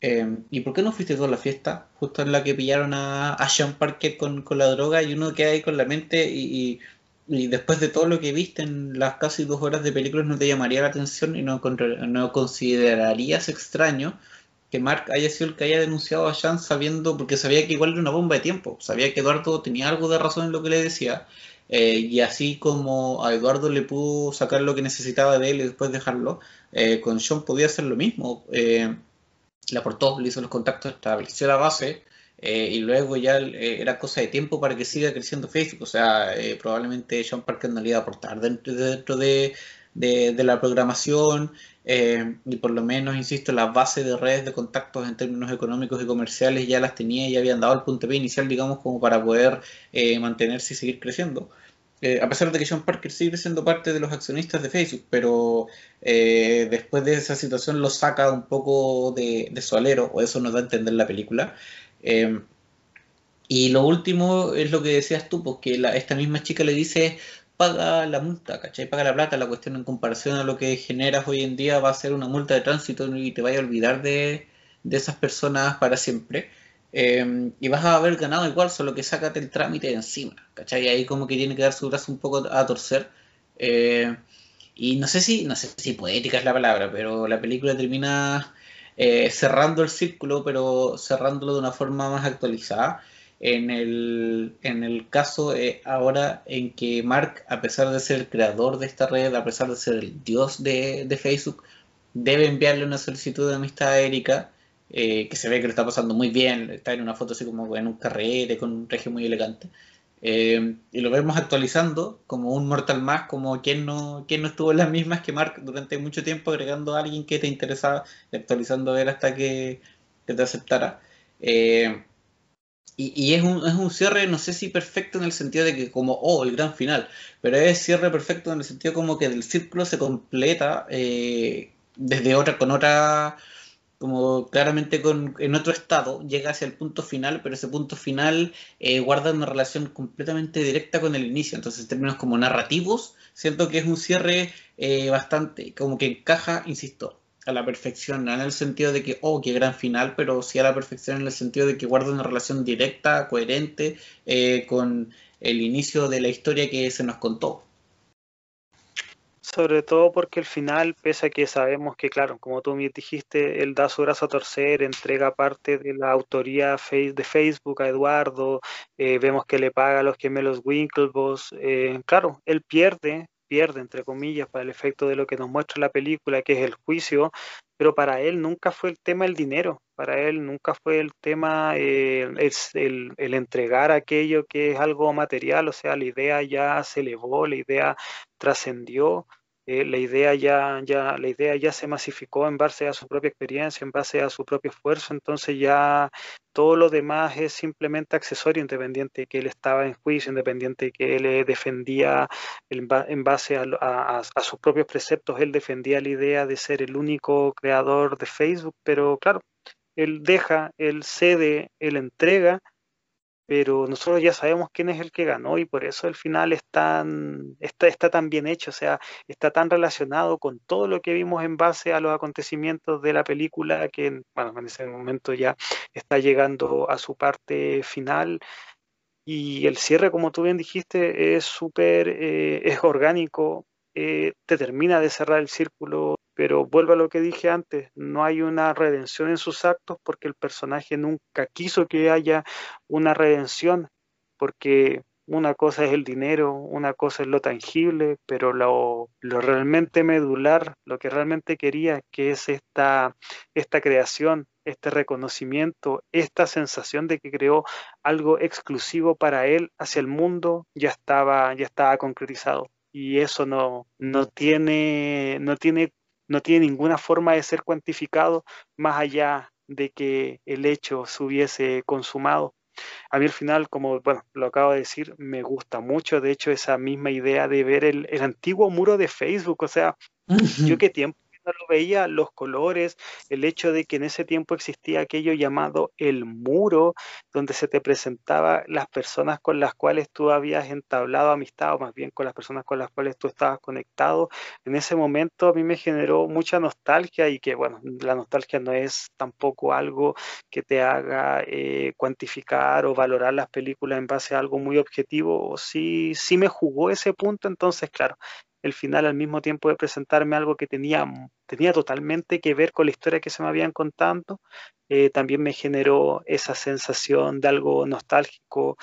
em, ¿y por qué no fuiste tú a la fiesta? Justo en la que pillaron a, a Sean Parker con, la droga y uno queda ahí con la mente y, y, después de todo lo que viste en las casi dos horas de películas no te llamaría la atención y no, no considerarías extraño que Mark haya sido el que haya denunciado a Sean sabiendo, porque sabía que igual era una bomba de tiempo, sabía que Eduardo tenía algo de razón en lo que le decía, eh, y así como a Eduardo le pudo sacar lo que necesitaba de él y después dejarlo, eh, con Sean podía hacer lo mismo. Eh, le aportó, le hizo los contactos, estableció la base, y luego ya era cosa de tiempo para que siga creciendo Facebook. O sea, probablemente Sean Parker no le iba a aportar dentro, dentro de, de la programación, eh, y por lo menos, insisto, la base de redes de contactos en términos económicos y comerciales ya las tenía y habían dado el punto B inicial, digamos, como para poder eh, mantenerse y seguir creciendo. Eh, a pesar de que Sean Parker sigue siendo parte de los accionistas de Facebook, pero después de esa situación lo saca un poco de, su alero, o eso nos da a entender la película. y lo último es lo que decías tú, porque la, esta misma chica le dice, paga la multa, ¿cachai? Paga la plata, la cuestión en comparación a lo que generas hoy en día va a ser una multa de tránsito y te vaya a olvidar de, esas personas para siempre. Em, y vas a haber ganado igual, solo que sácate el trámite de encima, ¿cachai? Ahí como que tiene que dar su brazo un poco a torcer. Eh, y no sé si, no sé si poética es la palabra, pero la película termina eh, cerrando el círculo, pero cerrándolo de una forma más actualizada en el, en el caso eh, ahora en que Mark, a pesar de ser el creador de esta red, a pesar de ser el dios de, Facebook, debe enviarle una solicitud de amistad a Erika, eh, que se ve que lo está pasando muy bien, está en una foto así como en un carrete, con un traje muy elegante. Eh, y lo vemos actualizando como un mortal más, como quien no, quien no estuvo en las mismas que Mark durante mucho tiempo, agregando a alguien que te interesaba y actualizando a ver hasta que, que te aceptara. Eh, y, es, un, es, un, cierre, no sé si perfecto en el sentido de que como, oh, el gran final, pero es cierre perfecto en el sentido como que el círculo se completa eh, desde otra, con otra, como claramente con, en otro estado, llega hacia el punto final, pero ese punto final eh, guarda una relación completamente directa con el inicio, entonces en términos como narrativos, siento que es un cierre eh, bastante, como que encaja, insisto, a la perfección, no en el sentido de que, oh, qué gran final, pero sí a la perfección en el sentido de que guarda una relación directa, coherente eh, con el inicio de la historia que se nos contó. Sobre todo porque el final, pese a que sabemos que, claro, como tú me dijiste, él da su brazo a torcer, entrega parte de la autoría de Facebook a Eduardo, eh, vemos que le paga a los gemelos Winklevoss, eh, claro, él pierde pierde, entre comillas, para el efecto de lo que nos muestra la película, que es el juicio, pero para él nunca fue el tema el dinero, para él nunca fue el tema eh, el, el, entregar aquello que es algo material, o sea, la idea ya se elevó, la idea trascendió, eh, la idea ya, ya, la idea ya se masificó en base a su propia experiencia, en base a su propio esfuerzo, entonces ya todo lo demás es simplemente accesorio, independiente de que él estaba en juicio, independiente de que él eh, defendía en base a, sus propios preceptos, él defendía la idea de ser el único creador de Facebook, pero claro, él deja, él cede, él entrega pero nosotros ya sabemos quién es el que ganó y por eso el final está, está tan bien hecho, o sea, está tan relacionado con todo lo que vimos en base a los acontecimientos de la película que, bueno, en ese momento ya está llegando a su parte final. Y el cierre, como tú bien dijiste, es súper, eh, es orgánico, eh, te termina de cerrar el círculo pero vuelvo a lo que dije antes, no hay una redención en sus actos porque el personaje nunca quiso que haya una redención, porque una cosa es el dinero, una cosa es lo tangible, pero lo, realmente medular, lo que realmente quería, que es esta, esta creación, este reconocimiento, esta sensación de que creó algo exclusivo para él hacia el mundo, ya estaba, ya estaba concretizado. Y eso no, no, tiene, no, tiene, no tiene ninguna forma de ser cuantificado más allá de que el hecho se hubiese consumado. A mí al final, como bueno, lo acabo de decir, me gusta mucho, de hecho, esa misma idea de ver el, el antiguo muro de Facebook, o sea, yo qué tiempo lo veía, los colores, el hecho de que en ese tiempo existía aquello llamado el muro, donde se te presentaba las personas con las cuales tú habías entablado amistad, o más bien con las personas con las cuales tú estabas conectado. En ese momento a mí me generó mucha nostalgia y que, bueno, la nostalgia no es tampoco algo que te haga eh, cuantificar o valorar las películas en base a algo muy objetivo. Sí, sí me jugó ese punto, entonces, claro, el final al mismo tiempo de presentarme algo que tenía, tenía totalmente que ver con la historia que se me habían contando, eh, también me generó esa sensación de algo nostálgico,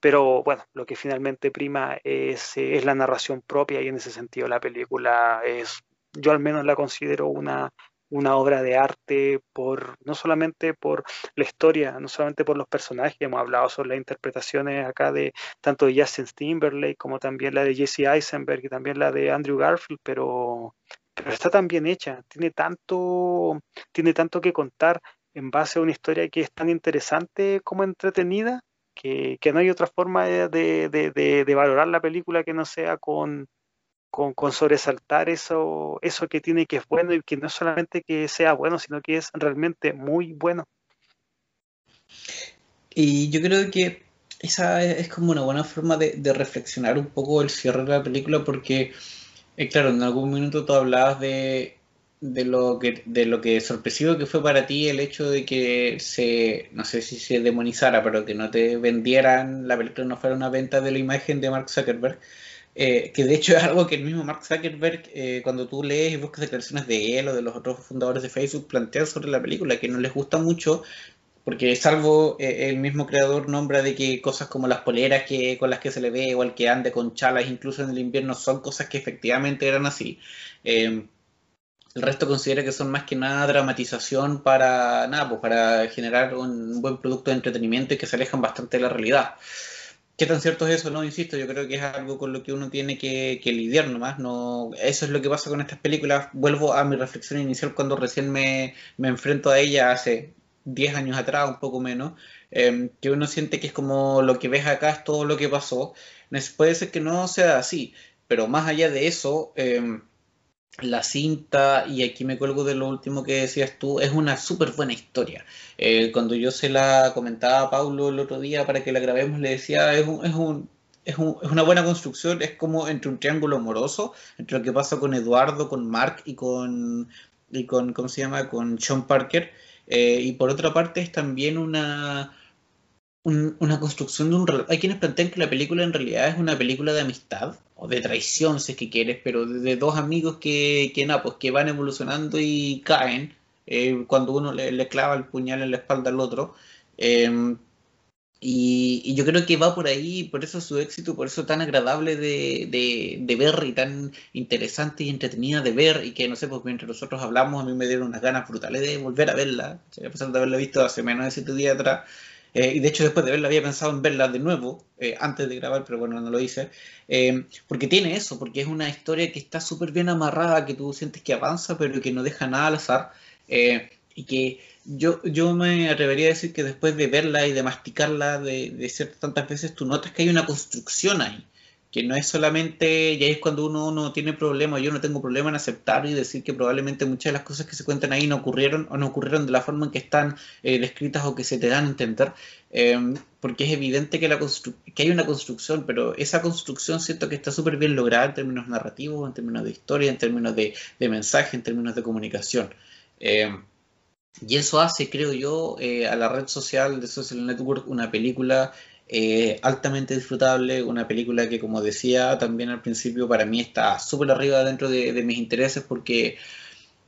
pero bueno, lo que finalmente prima es, es la narración propia y en ese sentido la película es, yo al menos la considero una una obra de arte por no solamente por la historia, no solamente por los personajes, hemos hablado sobre las interpretaciones acá de tanto de Justin Timberlake como también la de Jesse Eisenberg y también la de Andrew Garfield, pero, pero está tan bien hecha, tiene tanto, tiene tanto que contar en base a una historia que es tan interesante como entretenida, que, no hay otra forma de, de valorar la película que no sea con, con, sobresaltar eso, eso que tiene que es bueno y que no solamente que sea bueno, sino que es realmente muy bueno. Y yo creo que esa es como una buena forma de, reflexionar un poco el cierre de la película porque, eh, claro, en algún minuto tú hablabas de, de, lo que, de lo que sorpresivo que fue para ti el hecho de que se, no sé si se demonizara, pero que no te vendieran, la película no fuera una venta de la imagen de Mark Zuckerberg. Eh, que de hecho es algo que el mismo Mark Zuckerberg, eh, cuando tú lees y buscas declaraciones de él o de los otros fundadores de Facebook, plantea sobre la película, que no les gusta mucho, porque salvo eh, el mismo creador nombra de que cosas como las poleras que, con las que se le ve o el que ande con chalas incluso en el invierno son cosas que efectivamente eran así. el resto considera que son más que nada dramatización para nada, pues para generar un buen producto de entretenimiento y que se alejan bastante de la realidad. ¿Qué tan cierto es eso? No, insisto, yo creo que es algo con lo que uno tiene que, lidiar nomás. No, eso es lo que pasa con estas películas. Vuelvo a mi reflexión inicial cuando recién me, enfrento a ella hace 10 años atrás, un poco menos, em, que uno siente que es como lo que ves acá es todo lo que pasó. Puede ser que no sea así, pero más allá de eso, em, la cinta, y aquí me cuelgo de lo último que decías tú, es una súper buena historia. Eh, cuando yo se la comentaba a Paulo el otro día para que la grabemos, le decía, es, un, es, un, es, un, es una buena construcción, es como entre un triángulo amoroso, entre lo que pasa con Eduardo, con Mark y con, y con ¿cómo se llama?, con Sean Parker. Eh, y por otra parte es también una una construcción de un... Hay quienes plantean que la película en realidad es una película de amistad o de traición, si es que quieres, pero de, dos amigos que, que, pues, que van evolucionando y caen eh, cuando uno le, clava el puñal en la espalda al otro. Em, y, yo creo que va por ahí, por eso su éxito, por eso tan agradable de, de, ver y tan interesante y entretenida de ver. Y que no sé, pues mientras nosotros hablamos, a mí me dieron unas ganas brutales de volver a verla, a pesar de haberla visto hace menos de siete días atrás. Eh, y de hecho después de verla había pensado en verla de nuevo, eh, antes de grabar, pero bueno, no lo hice. Eh, porque tiene eso, porque es una historia que está súper bien amarrada, que tú sientes que avanza, pero que no deja nada al azar. y que yo, yo me atrevería a decir que después de verla y de masticarla, de, de ser tantas veces, tú notas que hay una construcción ahí que no es solamente, ya es cuando uno no tiene problema, yo no tengo problema en aceptar y decir que probablemente muchas de las cosas que se cuentan ahí no ocurrieron o no ocurrieron de la forma en que están eh, descritas o que se te dan a entender, em, porque es evidente que, la que hay una construcción, pero esa construcción siento que está súper bien lograda en términos narrativos, en términos de historia, en términos de, mensaje, en términos de comunicación. Em, y eso hace, creo yo, eh, a la red social de Social Network una película eh, altamente disfrutable, una película que como decía también al principio para mí está súper arriba dentro de, mis intereses porque,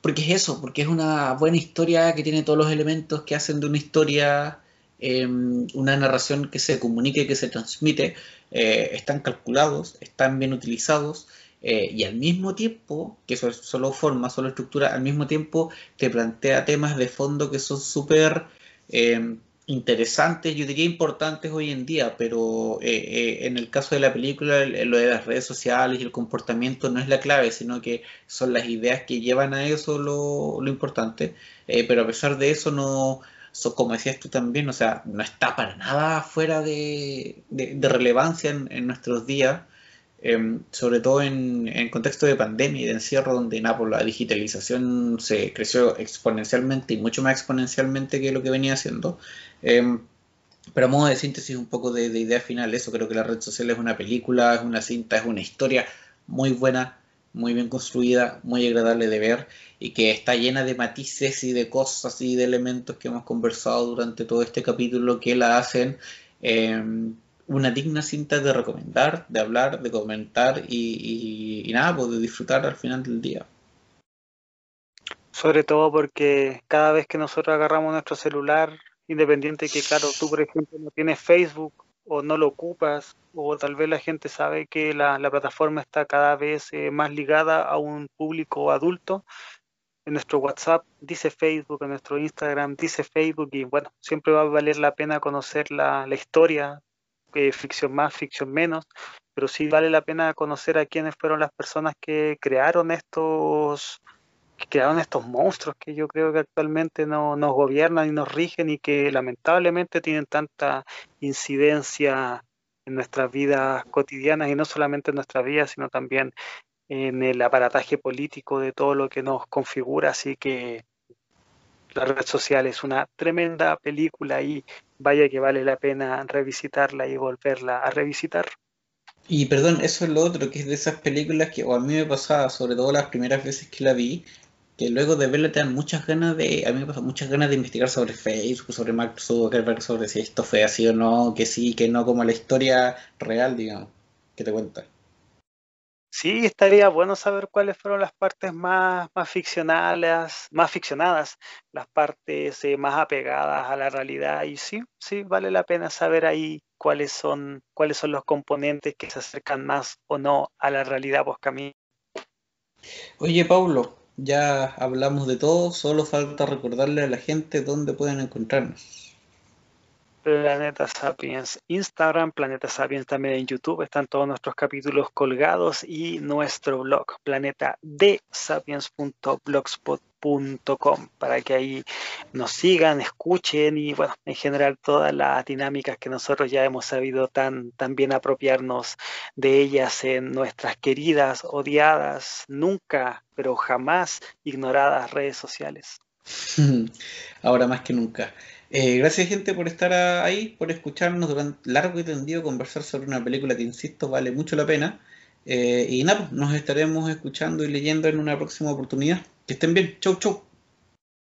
porque es eso, porque es una buena historia que tiene todos los elementos que hacen de una historia em, una narración que se comunique, que se transmite eh, están calculados, están bien utilizados eh, y al mismo tiempo, que eso es solo forma, solo estructura, al mismo tiempo te plantea temas de fondo que son súper eh, interesantes, yo diría importantes hoy en día, pero en el caso de la película, lo de las redes sociales y el comportamiento no es la clave, sino que son las ideas que llevan a eso lo, lo importante, pero a pesar de eso no como decías tú también, o sea, no está para nada fuera de, relevancia en, nuestros días, em, sobre todo en, contexto de pandemia y de encierro, donde Nápoles la digitalización se creció exponencialmente y mucho más exponencialmente que lo que venía haciendo. Em, pero a modo de síntesis un poco de, de idea final, eso creo que la red social es una película, es una cinta, es una historia muy buena, muy bien construida, muy agradable de ver y que está llena de matices y de cosas y de elementos que hemos conversado durante todo este capítulo que la hacen em, una digna cinta de recomendar, de hablar, de comentar y, nada, pues de disfrutar al final del día. Sobre todo porque cada vez que nosotros agarramos nuestro celular, independiente que, claro, tú por ejemplo no tienes Facebook o no lo ocupas, o tal vez la gente sabe que la, plataforma está cada vez eh, más ligada a un público adulto. En nuestro WhatsApp dice Facebook, en nuestro Instagram dice Facebook y bueno, siempre va a valer la pena conocer la, historia, eh, ficción más, ficción menos, pero sí vale la pena conocer a quiénes fueron las personas que crearon estos que crearon estos monstruos que yo creo que actualmente no, nos gobiernan y nos rigen y que lamentablemente tienen tanta incidencia en nuestras vidas cotidianas y no solamente en nuestras vidas, sino también en el aparataje político de todo lo que nos configura. Así que la red social es una tremenda película y vaya que vale la pena revisitarla y volverla a revisitar. Y perdón, eso es lo otro, que es de esas películas que a mí me pasaba, sobre todo las primeras veces que la vi, que luego de verla te dan muchas ganas de, a mí me pasa muchas ganas de investigar sobre Facebook, sobre Mark Zuckerberg, sobre si esto fue así o no, que sí, que no, como la historia real, digamos, que te cuenta. Sí, estaría bueno saber cuáles fueron las partes más, más ficcionales, más ficcionadas, las partes eh, más apegadas a la realidad. Y sí, sí, vale la pena saber ahí cuáles son, cuáles son los componentes que se acercan más o no a la realidad vos camino. Oye, Paulo, ya hablamos de todo, solo falta recordarle a la gente dónde pueden encontrarnos. Planeta Sapiens Instagram, Planeta Sapiens también en YouTube, están todos nuestros capítulos colgados y nuestro blog, planetadesapiens.blogspot.com, para que ahí nos sigan, escuchen y bueno, en general todas las dinámicas que nosotros ya hemos sabido tan, tan bien apropiarnos de ellas en nuestras queridas, odiadas, nunca, pero jamás ignoradas redes sociales. Ahora más que nunca. Eh, gracias gente por estar ahí, por escucharnos durante largo y tendido conversar sobre una película que, insisto, vale mucho la pena. Eh, y nada, pues, nos estaremos escuchando y leyendo en una próxima oportunidad. Que estén bien. Chau, chau.